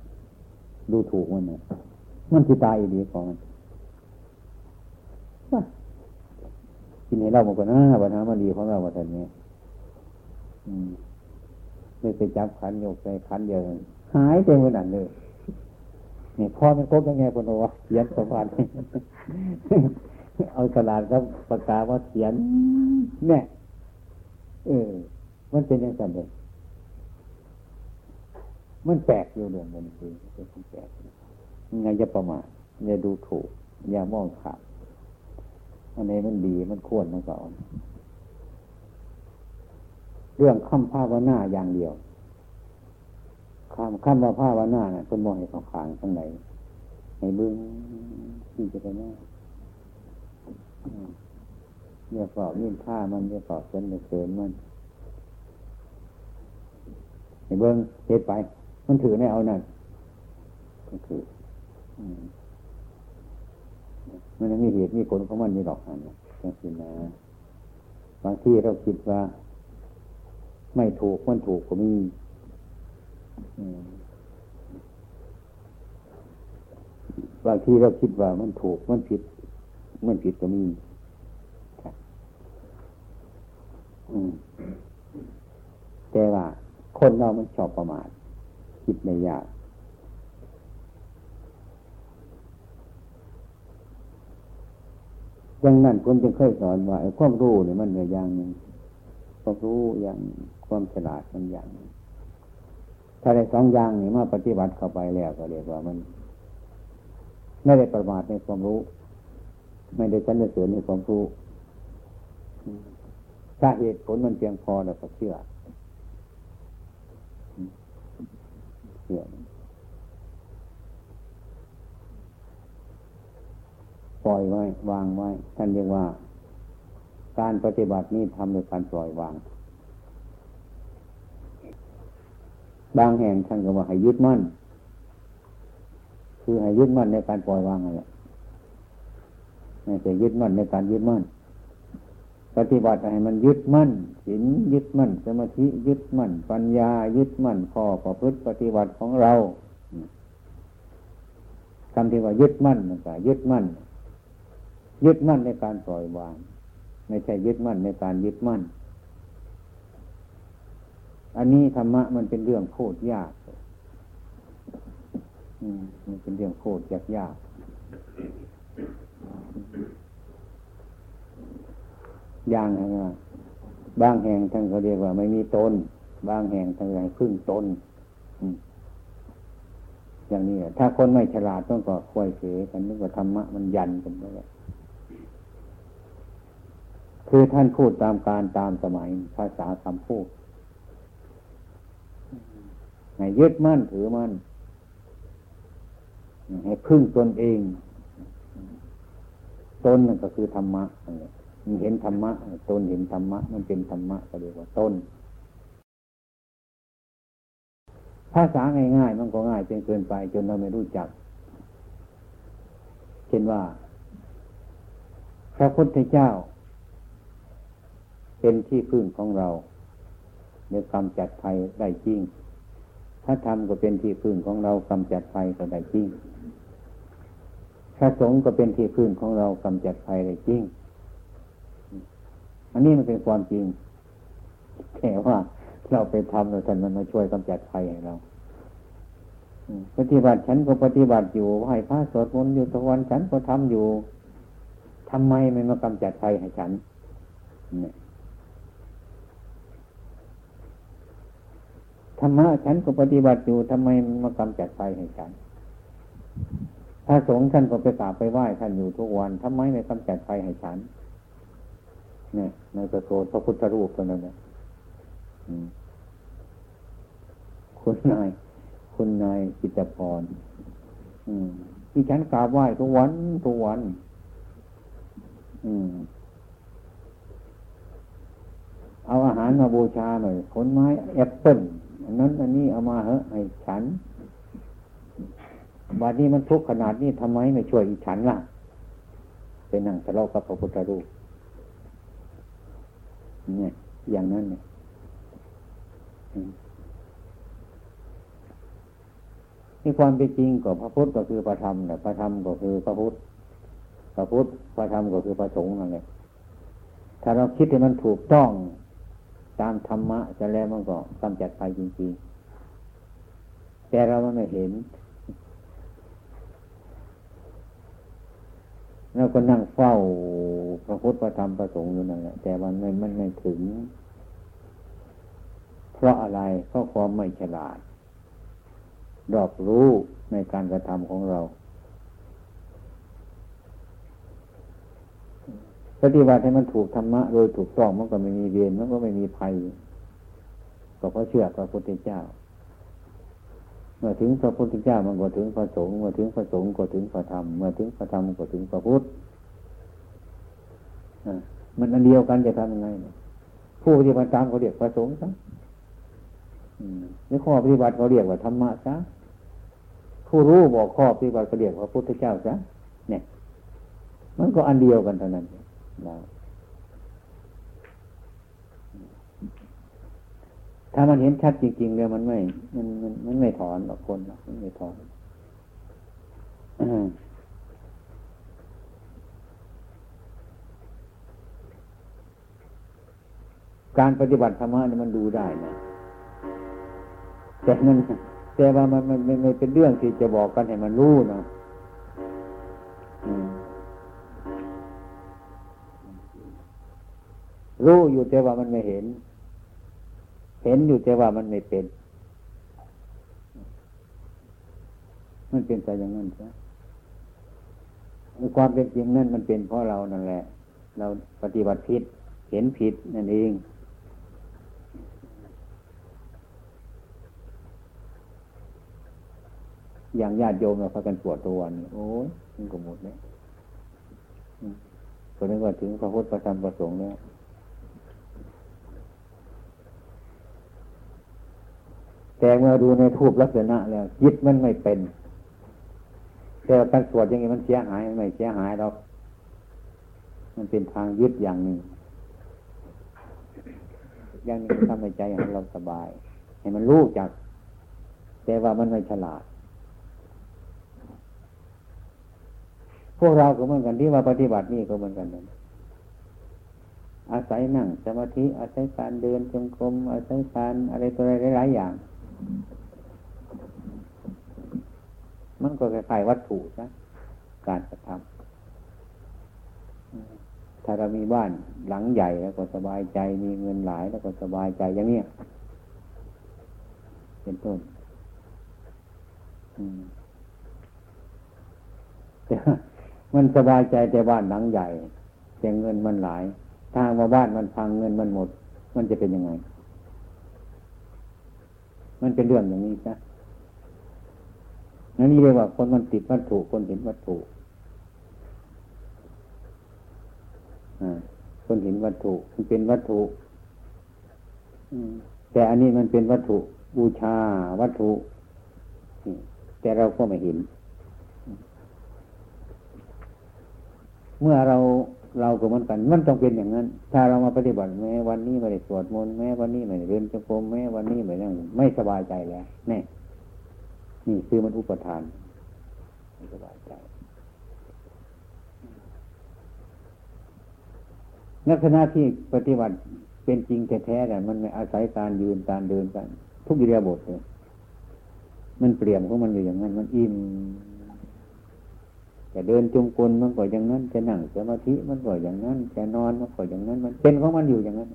ดูถูกมันเนี่ยมันจะตายดีของมันกินให้เราหมดก่อนนะปัญหามันดีของเราวันนี้ไม่ไปจับขันโยกใส่ขันเดียวหายเต็มขนาดเลย นี่พ่อมันครบยังไงพนวะเขียนสมบัติเอากระดาษครับประกาศว่าเขียนเนี่ยเออ มันเป็นยังไงเลยมันแปลกอยู่เรื่องมันคือเป็นแปลกไงจะประมาทอย่าดูถูก อย่ามองขาดอันนี้มันดีมันควรมันก็อนเรื่องคำภาวนาอย่างเดียว คำคำว่าภาวนาเนี่ยคนมองให้เขาขางข้างในในเบื้องที่จะเป็นว่าเนี่ยสอบยิ่งผ้ามันเนี่ยสอบเส้นเสริมมันในเบื้องเฮ็ดไป มันถือในเอานั่นก็คือมันมีเหตุมีผลของมันมีดอกหันนะจังนะบางที่เราคิดว่า ไม่ถูกมันถูกก็มี บางทีเราคิดว่ามันถูกมันผิด มันผิดก็มีแต่ว่า คนเรามันชอบประมาทคิดในยากดังนั้นผมจึงเคยสอนว่าความรู้เนี่ยมันอย่างหนึ่งความรู้อย่างความฉลาดมันอย่างหนึ่ง ถ้าได้สองอย่างนี่มาปฏิบัติเข้าไปแล้วก็เรียกว่ามัน ไม่ได้ประมาทในความรู้ ไม่ได้สันเสริญในความรู้ถ้าเหตุผลมันเพียงพอเราก็เชื่อเชื่อปล่อยไว้ วางไว้ ท่านเรียกว่า การปฏิบัตินี้ทำโดยการปล่อยวาง บางแห่งท่านก็ว่าให้ยึดมั่น คือให้ยึดมั่นในการปล่อยวางอะไรไม่ใช่ยึดมั่นในการยึดมั่น ปฏิบัติให้มันยึดมั่นศีลยึดมั่น สมาธิยึดมั่น ปัญญายึดมั่นข้อประพฤติปฏิบัติของเราคำที่ว่ายึดมั่นมันก็ยึดมั่น ยึดมั่นในการปล่อยวาง ไม่ใช่ยึดมั่นในการยึดมั่น อันนี้ธรรมะมันเป็นเรื่องโคตรยากมันเป็นเรื่องโคตรยากยาก อย่างไรบางแห่งท่านเขาเรียกว่าไม่มีตน บางแห่งท่านเรียกพึ่งตนอย่างนี้ถ้าคนไม่ฉลาดต้องก็ควยเสกันนึกว่าธรรมะมันยันกันไปแล้วคือท่านพูดตามการตามสมัยภาษาคำพูด ให้ยึดมั่นถือมั่นให้พึ่งตนเอง ตนนั่นก็คือธรรมะมันเห็นธรรมะตนเห็นธรรมะ มันเป็นธรรมะก็เรียกว่าตนภาษาง่ายๆมันก็ง่ายจนเกินไป จนเราไม่รู้จัก เช่นว่า พระพุทธเจ้า เป็นที่พึ่งของเราในกำจัดภัยได้จริง ถ้าทำก็เป็นที่พึ่งของเรากำจัดภัยก็ได้จริง พระสงฆ์ก็เป็นที่พึ่งของเรากำจัดภัยได้จริง อันนี้มันเป็นความจริงแต่ว่าเราไปทำแล้วท่านมันมาช่วยกำจัดภัยให้เราปฏิบัติฉันก็ปฏิบัติอยู่ไหว้พระสวดมนต์อยู่ทุกวันฉันก็ทำอยู่ทำไมไม่มากำจัดภัยให้ฉันเนี่ย ธรรมะฉันก็ปฏิบัติอยู่ทำไมมากำจัดไฟให้ฉันพระสงฆ์ท่านก็ไปกราบไปไหว้ท่านอยู่ทุกวันทำไมไม่กำจัดไฟให้ฉันเนี่ยในประโกพระพุทธรูปตัวนั้นนี่ยคุณนาย คุณนายกิตพรที่ฉันกราบไหว้ทุกวันทุกวัน อืมเอาอาหารมาบูชาหน่อยผลไม้แอปเปิ้ล อันนั้นอันนี้เอามาเหอะให้ฉันบาดนี้มันทุกข์ขนาดนี้ทำไมไม่ช่วยอีฉันล่ะไปนั่งทะเลาะกับพระพุทธรูปเนี่ย อย่างนั้นเนี่ยนี่ความเป็นจริงก็พระพุทธก็คือพระธรรมเนี่ยพระธรรมก็คือพระพุทธพระพุทธพระธรรมก็คือพระสงฆ์นั่นแหละถ้าเราคิดให้มันถูกต้อง ตามธรรมะจะแล้วมันก็กำจัดไปจริงๆ แต่เราไม่เห็นเราก็นั่งเฝ้าพระพุทธพระธรรมพระสงฆ์อยู่นั่นแหละแต่มันไม่มันไม่ถึง เพราะอะไรเพราะความไม่ฉลาดรอบรู้ในการกระทำของเรา ปฏิบัติให้มันถูกธรรมะโดยถูกต้องมันก็ไม่มีเวรมันก็ไม่มีภัยก็เพราะเชื่อพระพุทธเจ้า เมื่อถึงพระพุทธเจ้ามันก็ถึงพระสงฆ์เมื่อถึงพระสงฆ์ก็ถึงพระธรรมเมื่อถึงพระธรรมก็ถึงพระพุทธมันอันเดียวกันจะทำยังไงผู้ปฏิบัติตามเขาเรียกพระสงฆ์ซะนี่ข้อปฏิบัติเขาเรียกว่าธรรมะซะผู้รู้บอกข้อปฏิบัติเขาเรียกว่าพระพุทธเจ้าซะเนี่ย มันก็อันเดียวกันเท่านั้น แล้ถ้ามันเห็นชัดจริงๆเลยมันไม่ มันมันมันไม่ถอนหรอกคนหรอกมันไม่ถอนการปฏิบัติธรรมะเนี่ยมันดูได้นะแต่มันแต่ว่ามันมันไม่เป็นเรื่องที่จะบอกกันให้มันรู้นะ รู้อยู่แต่ว่ามันไม่เห็น เห็นอยู่แต่ว่ามันไม่เป็น มันเป็นไปอย่างนั้นใช่ความเป็นจริงนั่นมันเป็นเพราะเรานั่นแหละ เราปฏิบัติผิด เห็นผิดนั่นเองอย่างญาติโยมเราพากันปวดตัววันโอ้ยมันก็หมดเลยคนนี้ว่าถึงพระพุทธประธรรมประสงค์แล้ว แต่เมื่อดูในทูปลักษณะแล้วจิตมันไม่เป็น แต่การสวดอย่างนี้มันเสียหายไม่เสียหายเรามันเป็นทางยึดอย่างหนึ่งอย่างนี้ทำให้ใจให้เราสบาย ให้มันรู้จัก แต่ว่ามันไม่ฉลาด พวกเราก็เหมือนกันที่ว่าปฏิบัตินี่ก็เหมือนกันนั้นอาศัยนั่งสมาธิอาศัยการเดินจงกรมอาศัยการอะไรตัวอะไรหลายอย่าง มันก็คล้ายๆวัตถุนะการกระทำถ้าเรามีบ้านหลังใหญ่แล้วก็สบายใจ มีเงินหลายแล้วก็สบายใจอย่างนี้เป็นต้นมันสบายใจแต่บ้านหลังใหญ่แต่เงินมันหลาย ถ้าว่าบ้านมันพังเงินมันหมด มันจะเป็นยังไง มันเป็นเรื่องอย่างนี้ใช่นั่นนี่เรียกว่าคนมันติดวัตถุคนเห็นวัตถุคนเห็นวัตถุมันเป็นวัตถุแต่อันนี้มันเป็นวัตถุบูชาวัตถุแต่เราก็ไม่เห็น เมื่อเรา เราก็เหมือนกัน มันต้องเป็นอย่างนั้น ถ้าเรามาปฏิบัติแม้วันนี้ไม่ได้สวดมนต์แม้วันนี้ไม่ได้เรียนจงกรมแม้วันนี้ไม่ได้ไม่สบายใจแล้วแน่นี่คือมันอุปทานไม่สบายใจนักษณะที่ปฏิบัติเป็นจริงแท้ๆแต่มันไม่อาศัยการยืนการเดินกัน ทุกอิเดียบทเลยมันเปลี่ยนของมันอยู่อย่างนั้น มันอิ่ม จะเดินจงกรมมันก็อย่างนั้น จะนั่งสมาธิมันก็อย่างนั้น จะนอนมันก็อย่างนั้น มันเป็นของมันอยู่อย่างนั้น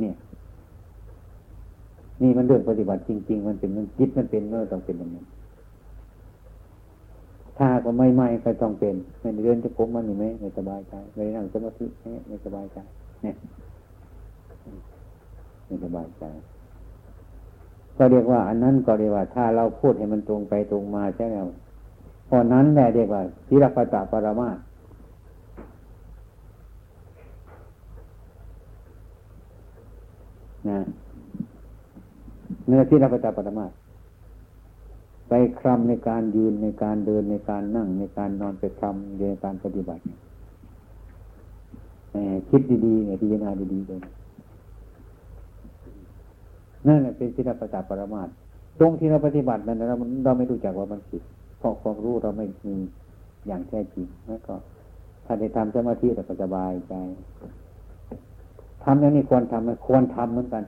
เนี่ย นี่มันเรื่องปฏิบัติจริง ๆ มันเป็นมันคิดมันเป็นเมื่อต้องเป็นอย่างนั้นถ้าก็ไม่ไม่ก็ต้องเป็นไม่เดินจะผมมันอยู่ไหมไม่สบายใจไม่นั่งสมาธิไม่สบายใจเนี่ยไม่สบายใจก็เรียกว่า อันนั้นก็เรียกว่า ถ้าเราพูดให้มันตรงไปตรงมาใช่ไหม พอนั้นแหละเรียกว่าทิรปตะปรมานะเนื้อที่เราปฏิปฏิมาไปคลำในการยืนในการเดินในการนั่งในการนอนไปคลำในการปฏิบัติคิดดีๆเนี่ยพิจารณาดีๆเลยนั่นแหละเป็นศิลปะปรมาตตรงที่เราปฏิบัตินั้นเราเราไม่รู้จักว่ามันผิด เพราะความรู้เราไม่มีอย่างแท้จริงแล้วก็ถ้าได้ทำสมาธิเราก็สบายใจทำอย่างนี้ควรทำมันควรทำเหมือนกัน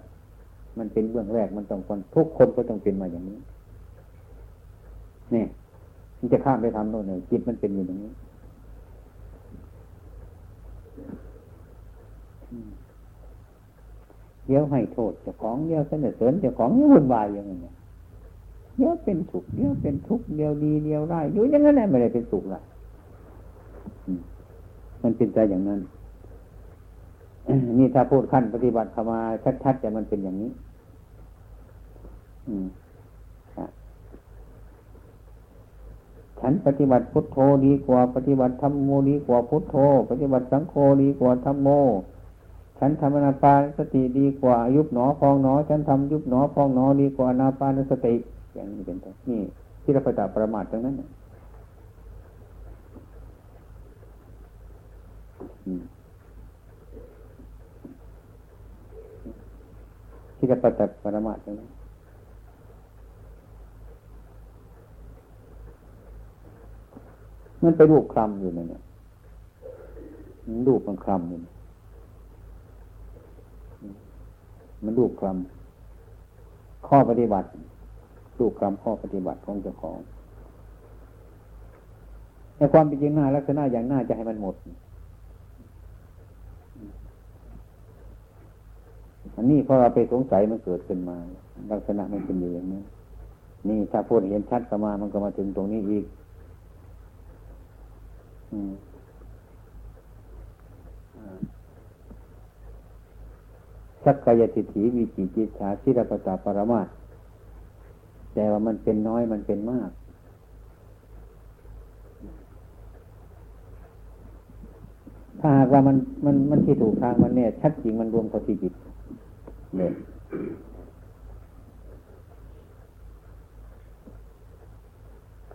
มันเป็นเบื้องแรกมันต้องคนทุกคนก็ต้องเป็นมาอย่างนี้เนี่ยมันจะข้ามไปทำโน่นเลยจิตมันเป็นอย่างนี้เดี๋ยวให้โทษเจ้าของเดี๋ยวเสนอเสริญเจ้าของเดี๋ยววุ่นวายอย่างนี้ เดี๋ยวเป็นสุขเดี๋ยวเป็นทุกข์เดี๋ยวดีเดี๋ยวร้ายอยู่อย่างนั้นแหละไม่ได้เป็นสุขละมันเป็นใจอย่างนั้นนี่ถ้าพูดขั้นปฏิบัติเข้ามาชัดๆแต่มันเป็นอย่างนี้ฉันปฏิบัติพุทโธดีกว่าปฏิบัติธรรมโมดีกว่าพุทโธ ปฏิบัติสังโฆดีกว่าธรรมโม ฉันทำอนาปานสติดีกว่ายุบหนอพองหนอ ฉันทำยุบหนอพองหนอดีกว่าอนาปานสติ อย่างนี้เป็นต้นนี่ที่เราประจับประมาทตรงนั้นที่จะปฏิบัติปรมาตรงนั้นมันไปรูปคลำอยู่เนี่ยรูปมันคลำอยู่มันรูปคลำข้อปฏิบัติ รูปคลำข้อปฏิบัติของเจ้าของในความเป็นจริงหน้าลักษณะอย่างหน้าจะให้มันหมด อันนี้พอเราไปสงสัยมันเกิดขึ้นมา ลักษณะมันเป็นอย่างนี้นี่ถ้าพูดเห็นชัดก็มามันก็มาถึงตรงนี้อีกสักกายติถีวิจิจิชาชิรปตาปรมา แต่ว่ามันเป็นน้อยมันเป็นมาก ถ้าหากว่ามันมันมันที่ถูกทางมันเนี่ย ชัดจริงมันรวมเข้าที่จิตเลย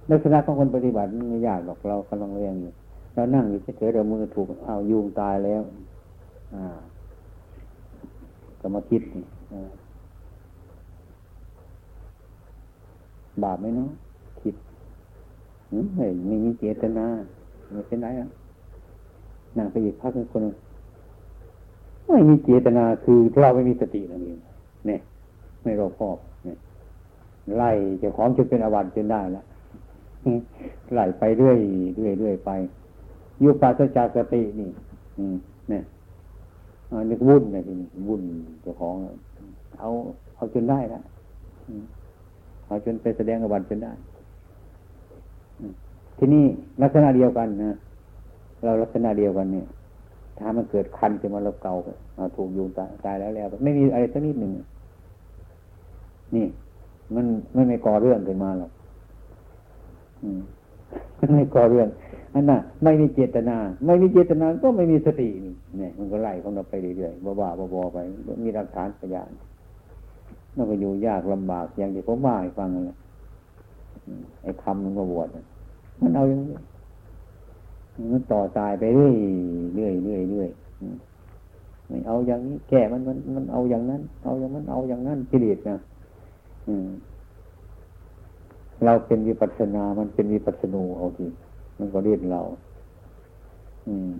ลักษณะของคนปฏิบัติไม่ยากหรอกเรากำลังเรียนอยู่เรานั่งอยู่เฉยๆเรามือถูกเอายุงตายแล้ว อ่าก็มาคิด บาปไหมเนาะคิดไม่ไม่มีเจตนาไม่เป็นไรอะนั่งไปอีกพักนึงคนไม่มีเจตนาคือเราไม่มีสตินั่นเองเนี่ยไม่รอบคอบเนี่ยไล่จะของจนเป็นอวัตจนได้แล้วไหลไปเรื่อยเรื่อยเรื่อยไปยุปาสจากสตินี่ อืมเนี่ยนึกวุ่นนะทีนี้วุ่นเจ้าของ เอาเอาจนได้แล้ว เอาจนไปแสดงอวันจนได้ ที่นี่ลักษณะเดียวกันนะเราลักษณะเดียวกันเนี่ย ถ้ามันเกิดคันจะมาเราเกาเอาถูกยุงตายตายแล้วแล้ว ไม่มีอะไรสักนิดหนึ่งนี่ มันไม่ไม่ก่อเรื่องขึ้นมาหรอกมันไม่ก่อเรื่องอันน่ะ ไม่มีเจตนา ไม่มีเจตนาก็ไม่มีสตินี่เนี่ยมันก็ไล่ของเราไปเรื่อยๆบ้าๆบอๆไป มีหลักฐานพยาน มันก็อยู่ยากลำบากอย่างที่ผมว่าให้ฟังเลยไอ้คำมันก็บวชมันเอาอย่างนี้มันต่อตายไปเรื่อยเรื่อยเรื่อยเรื่อยไม่เอาอย่างนี้ แก่มันมันมันเอาอย่างนั้น เอาอย่างนั้นเอาอย่างนั้นกิเลสนะเราเป็นวิปัสนา มันเป็นวิปัสนูเอาทีมันก็เรียนเรา อืม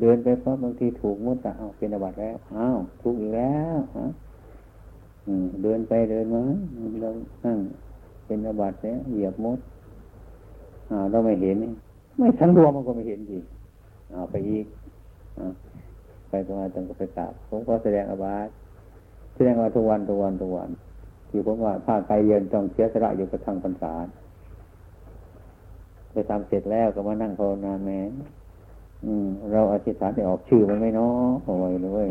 เดินไปเพราะบางทีถูกมุดเอาเป็นอวัตแล้วอ้าวถูกอีกแล้วฮะ เดินไปเดินมาเรานั่งเป็นอวัติแล้วเหยียบมดอ่าเราไม่เห็น ไม่ทั้งรวมมันก็ไม่เห็นทีเอาไปอีกอไปตรงนั้นตรงก็ไปกราบผมก็แสดงอวัติแสดงว่าทุกวันทุกวันทุกวันที่ผมว่าถ้าไปเรียนต้องเสียสละอยู่กระทั่งพรรษาไปทำเสร็จแล้วก็มานั่งภาวนาแม้อืมเราอธิษฐานได้ออกชื่อมันไม่น้อโอ้ยเลย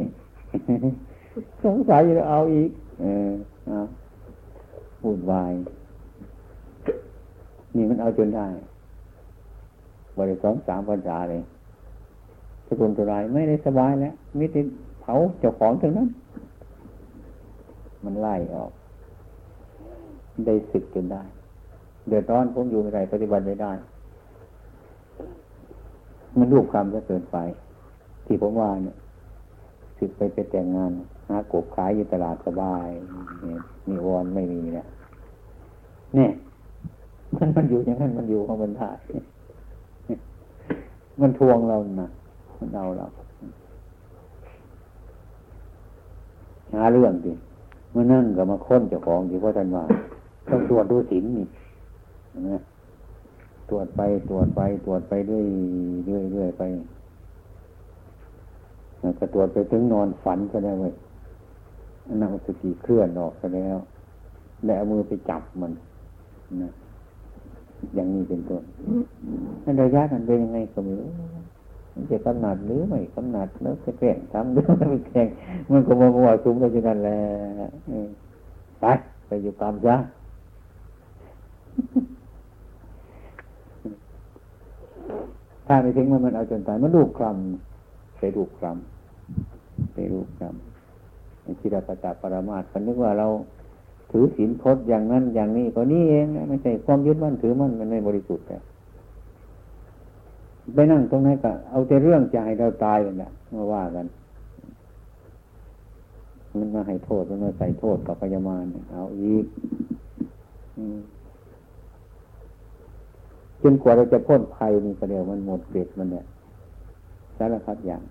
สงสัยจะเอาอีก เออเอาพูดวาย นี่มันเอาจนได้บริสองสามพรรษาเลยสกุลตัวไรไม่ได้สบายแล้วมิติเผาเจ้าของทั้งนั้น มันไล่ออก ได้สึกจนได้ เดือดร้อนผมอยู่ไม่ได้ปฏิบัติไม่ได้ มันรูปคำจะเกินไป ที่ผมว่าเนี่ย สึกไปไปแต่งงานหากบขายอยู่ตลาดสบายมีวอนไม่มีเนี่ยเนี่ยมันมันอยู่อย่างนั้นมันอยู่ของมันถ่ายมันทวงเรานะมันเอาเราหาเรื่องดิมานั่งกับมาค้นเจ้าของที่พ่อท่านว่าต้องตรวจดูศีลนี่นะตรวจไปตรวจไปตรวจไปเรื่อยเรื่อยเรื่อยไป ก็ตรวจไปถึงนอนฝันก็ได้เว้ยนั่งสติเคลื่อนออกไปแล้วแล้วมือไปจับมันนะอย่างนี้เป็นต้นนั่นระยะนั้นเป็นยังไงก็ไม่รู้มันจะกำหนัดหรือไม่กำหนัดแล้วจะแข่งทำหรือไม่แข่งมันก็มาว่าซุ้มกันอยู่นั่นแหละไปไปอยู่ตามซะถ้าไม่ทิ้งมันมันเอาจนตายมันลูกคลำ ไปลูกคลำไปลูกคลำในชิรปตาปรมาตกันนึกว่าเราถือศีลพจน์อย่างนั้นอย่างนี้ก็นี่เองไม่ใช่ความยึดมั่นถือมั่นมันไม่บริสุทธิ์แต่ไปนั่งตรงนั้นก็เอาแต่เรื่องจะให้เราตายกันแหละมาว่ากันมันมาให้โทษมันมาใส่โทษกับพยามารเอาอีกจนกว่าเราจะพ้นภัยนี่ก็เดียวมันหมดเบ็ดมันเนี่ย สารพัดอย่าง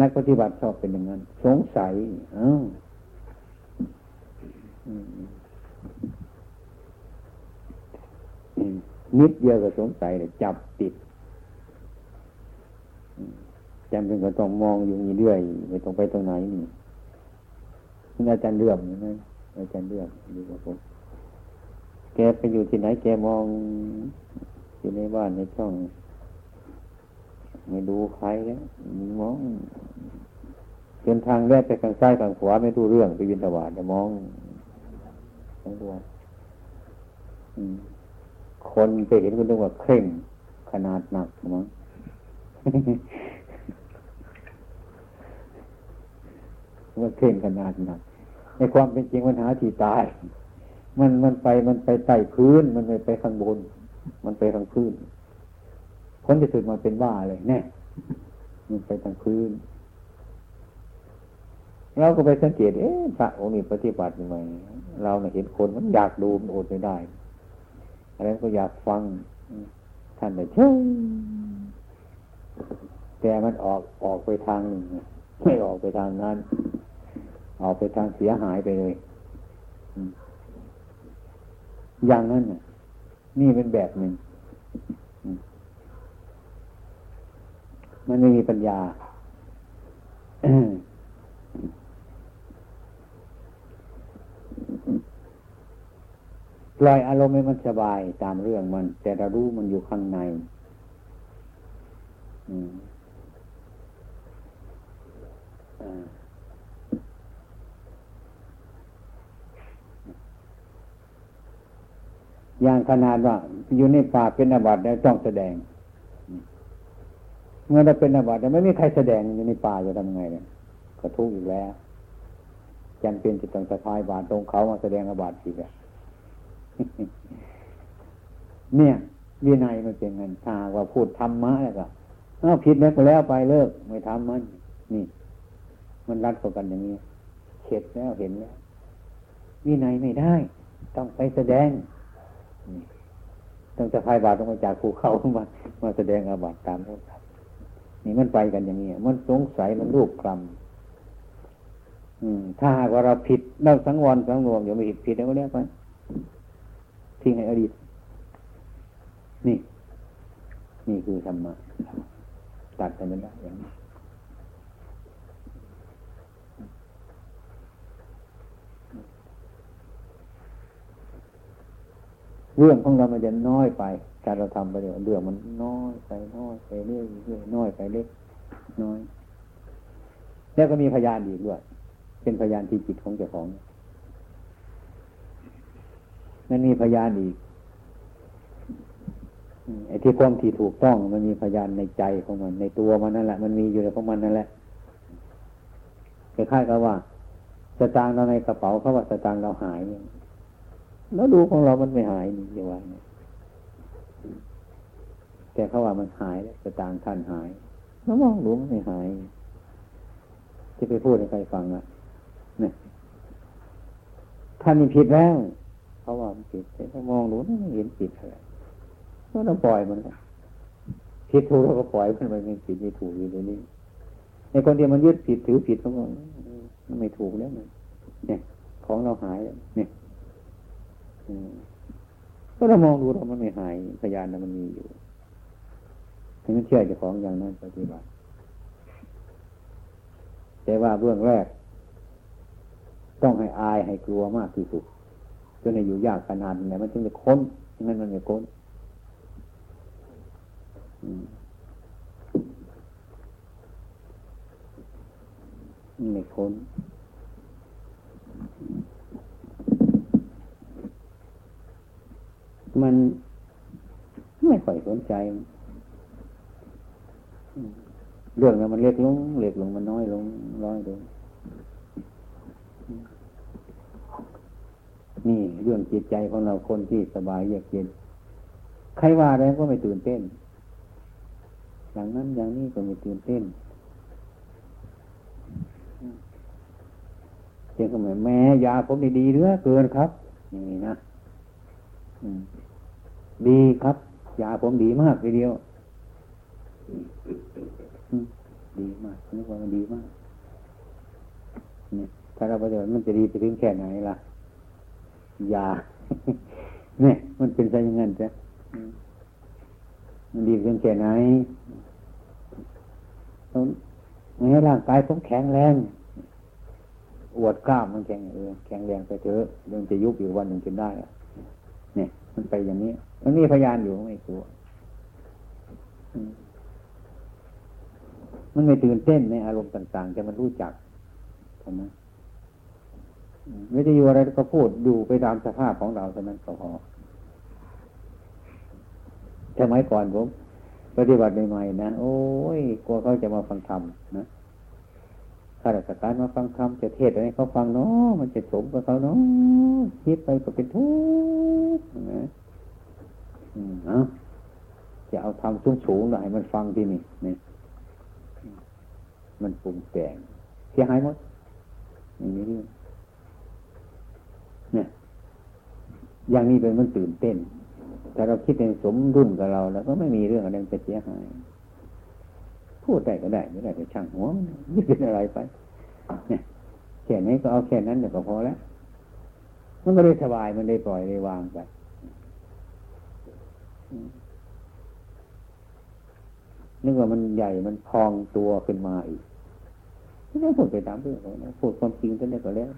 นักปฏิบัติชอบเป็นอย่างนั้น สงสัยเอ้านิดเดียวก็สงสัยเลยจับติดจำเป็นก็ต้องมองอยู่นี่เรื่อยไม่ต้องไปตรงไหนนี่อาจารย์เลื่อมใช่ไหมอาจารย์เลื่อมดูกับผมแกไปอยู่ที่ไหนแกมองอยู่ในบ้านในช่อง ไม่ดูใครแล้วมองเดินทางแรกไปทางซ้ายทางขวาไม่รู้เรื่องไปวินทวาแต่มองทั้งตัวคนไปเห็นคุณต้องว่าเคร่งขนาดหนักมั้งว่าเคร่งขนาดหนักในความเป็นจริงมันหาที่ตาย มันมันไปมันไปใต้พื้น มันไม่ไปข้างบน มันไปข้างพื้น คนที่สุดมาเป็นบ้าเลยแน่มันไปทางพื้นเราก็ไปสังเกต เอ๊ะพระองค์นี้ปฏิบัติยังไงเราเห็นคนมันอยากดูมันอดไม่ได้อะไรก็อยากฟังท่านเลยเช่แต่มันออกออกไปทางหนึ่งไม่ออกไปทางนั้น ออกไปทางเสียหายไปเลยอย่างนั้นนี่เป็นแบบหนึ่ง มันไม่มีปัญญาปล่อยอารมณ์ให้มันสบายตามเรื่องมัน แต่เรารู้มันอยู่ข้างในอย่างขนาดว่าอยู่ในป่าเป็นอาบัติแล้วต้องแสดง เมื่อเราเป็นอาบัติไม่มีใครแสดงอยู่ในป่าจะทำไงเนี่ยก็ทุกข์อีกแล้วจำเป็นจะต้องสะพายบาตรตรงเขามาแสดงอาบัติอีกอะเนี่ยวินัยมันเป็นเงินถ้าว่าพูดธรรมะแล้วก็เอาผิดแล้วก็แล้วไปเลิก ไม่ทำมัน นี่ มันรัดต่อกันอย่างนี้เข็ดแล้วเห็นแล้ววินัยไม่ได้ ต้องไปแสดงต้องจะพายบาตรต้องมาจากภูเขามามาแสดงอาบัติตามนั้น นี่มันไปกันอย่างนี้มันสงสัยมันรูปคลำถ้าหากว่าเราผิดเราสังวรสังรวมอย่าไม่ผิดผิดแล้วก็เรียกไปทิ้งให้อดีต นี่ นี่คือธรรมะตัดกันไม่ได้อย่างนี้เรื่องของเรามันจะน้อยไป การเราทำไปเดี๋ยวเรื่องมันน้อยไปน้อยไปเรื่อยเรื่อยน้อยไปเล็กน้อย แล้วก็มีพยานอีกด้วย เป็นพยานที่จิตของเจ้าของนั่นมีพยานอีกไอ้ที่ความที่ถูกต้องมันมีพยานในใจของมัน ในตัวมันนั่นแหละ มันมีอยู่ในของมันนั่นแหละคล้ายๆกับว่าสตางค์เราในกระเป๋าเขาว่าสตางค์เราหายแล้วดูของเรามันไม่หายนี่อย่าว่า แต่เขาว่ามันหายแล้วสตางค์ท่านหายแล้วมองดูมันไม่หาย จะไปพูดให้ใครฟังอะเนี่ยท่านมีผิดแล้วเขาว่ามันผิดแต่ถ้ามองดูไม่เห็นผิดอะไรก็ต้องปล่อยมันผิดถูกเราก็ปล่อยมันไปไม่ผิดไม่ถูกอยู่ในนี้ในคนเดียวมันยึดผิดถือผิดเขาบอกมันไม่ถูกแล้วมันเนี่ย ของเราหายเนี่ยก็เรามองดูเรามันไม่หายพยานมันมีอยู่ ถึงเชื่อเจ้าของอย่างนั้นปฏิบัติ แต่ว่าเบื้องแรก ต้องให้อายให้กลัวมากที่สุดจนในอยู่ยากขนาดไหนมันถึงจะค้นงั้นมันไม่ค้นไม่ค้นมันไม่ค่อยสนใจ เรื่องนั้นมันเล็กลงเล็กลงมันน้อยลงน้อยลงนี่เรื่องจิตใจของเราคนที่สบายเยือกเย็นใครว่าอะไรก็ไม่ตื่นเต้น อย่างนั้นอย่างนี้ก็ไม่ตื่นเต้นเจ้าก็เหมือนแม่ยาผมดีๆเรือเกินครับ นี่นะดีครับ ยาผมดีมากทีเดียว ดีมากนึกว่ามันดีมาก เนี่ย ถ้าเราปฏิบัติมันจะดีไปถึงแค่ไหนล่ะยาเนี่ย มันเป็นไปอย่างนั้นจ้ะมันดีไปถึงแค่ไหนต้องให้ร่างกายผมแข็งแรง อวดกล้ามมันแข็งเออแข็งแรงไปเถอะเรื่องจะยุบอยู่วันหนึ่งจนได้อะเนี่ย มันไปอย่างนี้ มันมีพยานอยู่ไม่กลัวมั นไม่ตื่นเต้นในอารมณ์ต่างๆ แต่มันรู้จักใช่ไหมไม่ได้อยู่อะไรก็พูดดูไปตามสภาพของเราเท่านั้นก็พอสมัยก่อนผมปฏิบัติใหม่ๆนะโอ้ยกลัวเขาจะมาฟังธรรมนะข้าราชการมาฟังธรรมจะเทศอะไรเขาฟังเนาะมันจะสมกับเขาเนาะคิดไปก็เป็นทุกข์นะอืมเนาะจะเอาทำสูงสูงหน่อยมันฟังที่นี่เนี่ย มันปรุงแต่งเสียหายหมดอย่างนี้เนี่ย อย่างนี้เป็นมันตื่นเต้น แต่เราคิดในสมดุลกับเรา แล้วก็ไม่มีเรื่องอะไรจะเสียหาย พูดได้ก็ได้ไม่ได้ก็ช่างหัวไม่เป็นอะไรไป เนี่ยแค่นี้ก็เอาแค่นั้นเดี๋ยวก็พอแล้วมันก็ได้สบายมันได้ปล่อยได้วางไปนึกว่ามันใหญ่มันพองตัวขึ้นมาอีก ไม่พูดไปตามเรื่องของนะพูดความจริงกันได้ก็แล้ว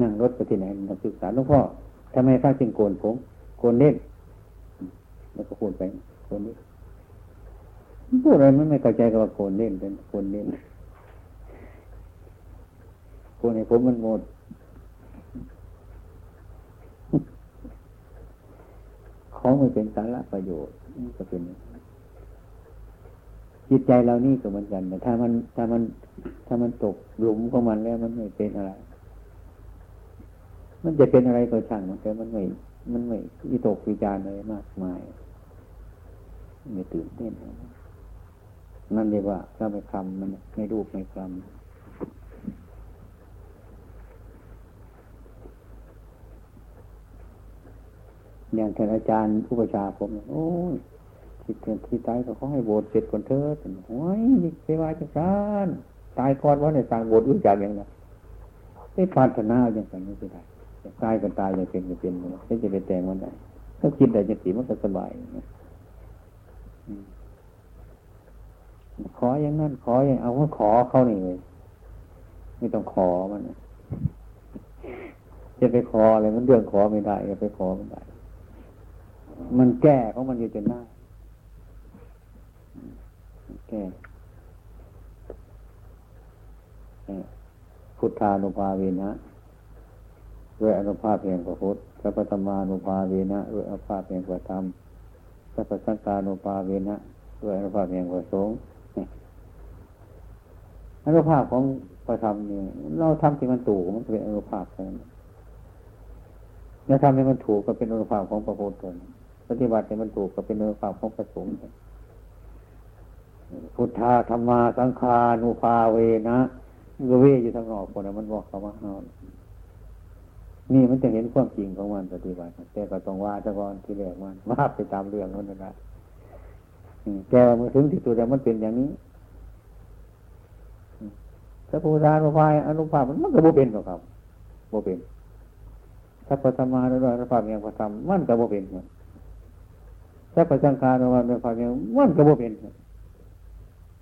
นั่งรถไปที่ไหนนักศึกษาหลวงพ่อทำไมพระจึงโกนผมโกนเล่นแล้วก็พูดไปโกนเล่นพูดอะไรไม่ไม่เข้าใจกับว่าโกนเล่นเป็นโกนเล่นโกนให้ผมมันหมด ของไม่เป็นสาระประโยชน์ก็เป็นจิตใจเรานี่ก็เหมือนกันแต่ถ้ามันถ้ามัน ถ้ามันตกหลุมของมันแล้วมันไม่เป็นอะไร มันจะเป็นอะไรก็ช่างมันแต่มันไม่ มันไม่วิตกวิจารอะไรมากมายไม่ตื่นเต้นนั่นเรียกว่าถ้าไม่คำมันไม่รูปไม่คำ อย่างท่านอาจารย์ผู้ประชาผมโอ้ยคิดถึงที่ตายก็เขาให้โบสถ์เสร็จก่อนเถิดโอ้ยเสวาจังการตายก่อนว่าในสร้างโบสถ์อื่นจากอย่างนั้นไม่ปรารถนาอย่างนั้นไม่ได้ตายก็ตายอย่างเป็นก็เป็นไม่จะไปแต่งมันได้ถ้าคิดได้จะสีมันก็สบายขออย่างนั้นขออย่างเอาว่าขอเขานี่เลยไม่ต้องขอมันจะไปขออะไรมันเรื่องขอไม่ได้จะไปขอไม่ได้ มันแก้ของมันอยู่จนได้แก้พุทธานุภาเวนะด้วยอนุภาพแห่งพระพุทธสัพพธรรมานุภาเวนะด้วยอนุภาพแห่งพระธรรมสัพพสังฆานุภาเวนะด้วยอนุภาพแห่งพระสงฆ์อนุภาพของพระธรรมเนี่ยเราทำที่มันถูกมันเป็นอนุภาพแค่นั้นแล้วทำให้มันถูกก็เป็นอนุภาพของพระพุทธ ปฏิบัติให้มันถูกก็เป็นอนุภาพของพระสงฆ์พุทธาธรรมาสังฆานุภาเวนะก็เวอยู่ทางนอกคนนั้นมันบอกเขาว่าเอานี่มันจะเห็นความจริงของมันปฏิบัติแต่ก็ต้องว่าตะกอนที่แรกมันว่าไปตามเรื่องนั้นนะแต่ว่ามันถึงที่สุดแล้วมันเป็นอย่างนี้สัพพุทธานุภาอนุภาพมันมันก็บ่เป็นหรอกครับบ่เป็นสัพพธรรมานุภาพอย่างพระธรรมมันก็บ่เป็น สัพพสังฆานุภาพอย่างมันก็บ่เป็น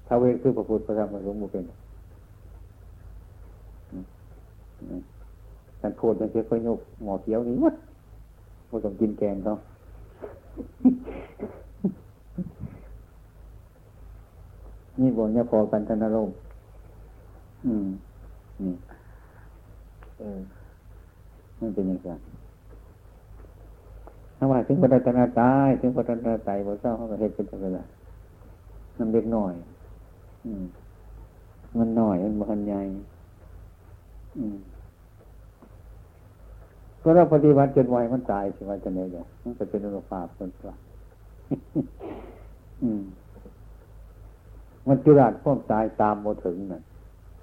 ถ้าเวคือพระพุทธพระธรรมพระสงฆ์บ่เป็นการพูดมันเชื่อค่อยยกหมอเกี้ยวนี่วัดว่าต้องกินแกงเขานี่บอกเนี่ยพอกันธนารมอืม นี่ เออมันเป็นยังไง ถ้าว่าถึงพัฒนาตายถึงพัฒนาตายบ่เศร้าเขาก็เห็นเป็นจังไงมันเล็กหน่อย อืม มันหน่อยมันมันใหญ่อืมก็เราปฏิบัติจนวัยมันตายสิว่าจะไหนเดี๋ยวมันจะเป็นอนุภาพคนตัวอืม มันจุราชพวกตายตามโมถึงน่ะ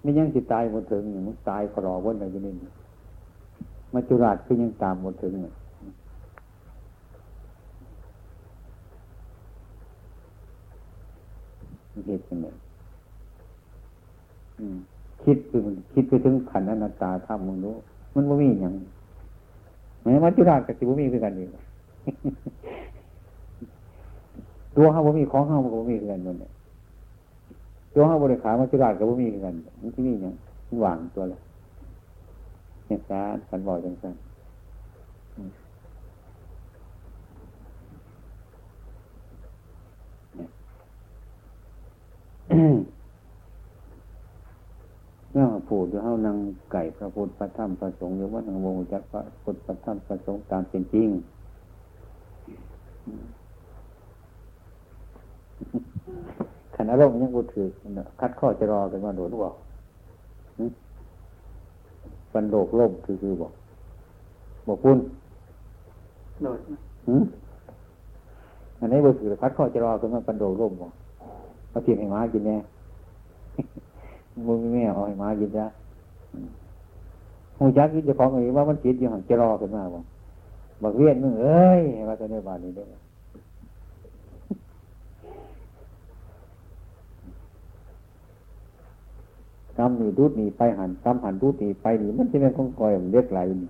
ไม่ยังสิตายโมถึงมันตายครอวนอะไรอยู่นี่มันจุราชคือยังตามโมถึงน่ะ เหตุยังไงคิดไปคิดไปถึงขันอนัตตาธรรมมึงรู้ มันไม่มีอย่างแม้มัจจุราชกับสิบุมีคือกันเองตัวห้าบุมีของห้าบุมีคือกันมันเนี่ยตัวห้าบริขารมัจจุราชกับบุมีคือกันมันที่นี่อย่างหว่างตัวละเนี่ยการกันบอยจังสัน เนี่ยผูดอยู่เฮานังไก่พระพุทธพระธรรมพระสงฆ์หรือว่านังวงจักพระพุทธพระธรรมพระสงฆ์ตามเป็นจริงขณะร่มยังกูถือคัดข้อจะรอกันมาโดดบอกฟันโดกล่มคือคือบอกบอกพุ่นโดดอันนี้บุถือคัดข้อจะรอกันมาฟันโดกล่มบอก มาเทียมให้ม้ากินแน่มึงไม่เอาให้ม้ากินจ้ะหูจักคิดจะของอะไรว่ามันจิตอยู่หันจะรอกันมาบอกบักเวียนมึงเอ้ยมาตอนนี้บานนี้ด้กำนี่ดูดนี่ไปหันกำหันดูดนี่ไปนี่มันจะเป็นของคอยมันเรียกไหลนี่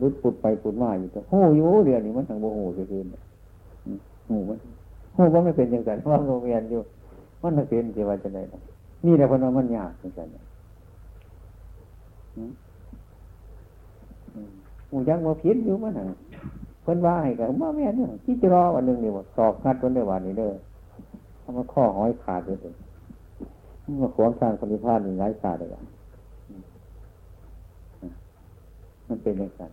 ดูดปุดไปปุดมาอยู่ตัวโอ้ยเรื่องนี้มันทางโมโหเกินหูมัน หูว่าไม่เป็นอย่างนั้นว่าโรงเรียนอยู่มันไม่เป็นจะว่าจะไหนนี่แหละคนว่ามันยากเหมือนกันหูยังมาพิษอยู่มันหะเพิ่นว่าให้กับมาแม่เนี่ยที่จะรอวันหนึ่งนี่ว่าสอบงัดวันเดียววันนี้เด้อทำมาข้อห้อยขาดเลยมาขวางทางคนที่พลาดนี่ไร้ขาดเลยมันเป็นอย่างนั้น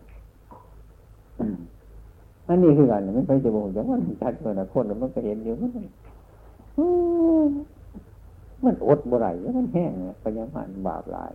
อันนี้คือการไม่ไปจะบอกอย่างว่าชัดเลยนะคนมันก็เห็นอยู่มันมันอดบ่ไรมันแห้งปัญญามันบาปหลาย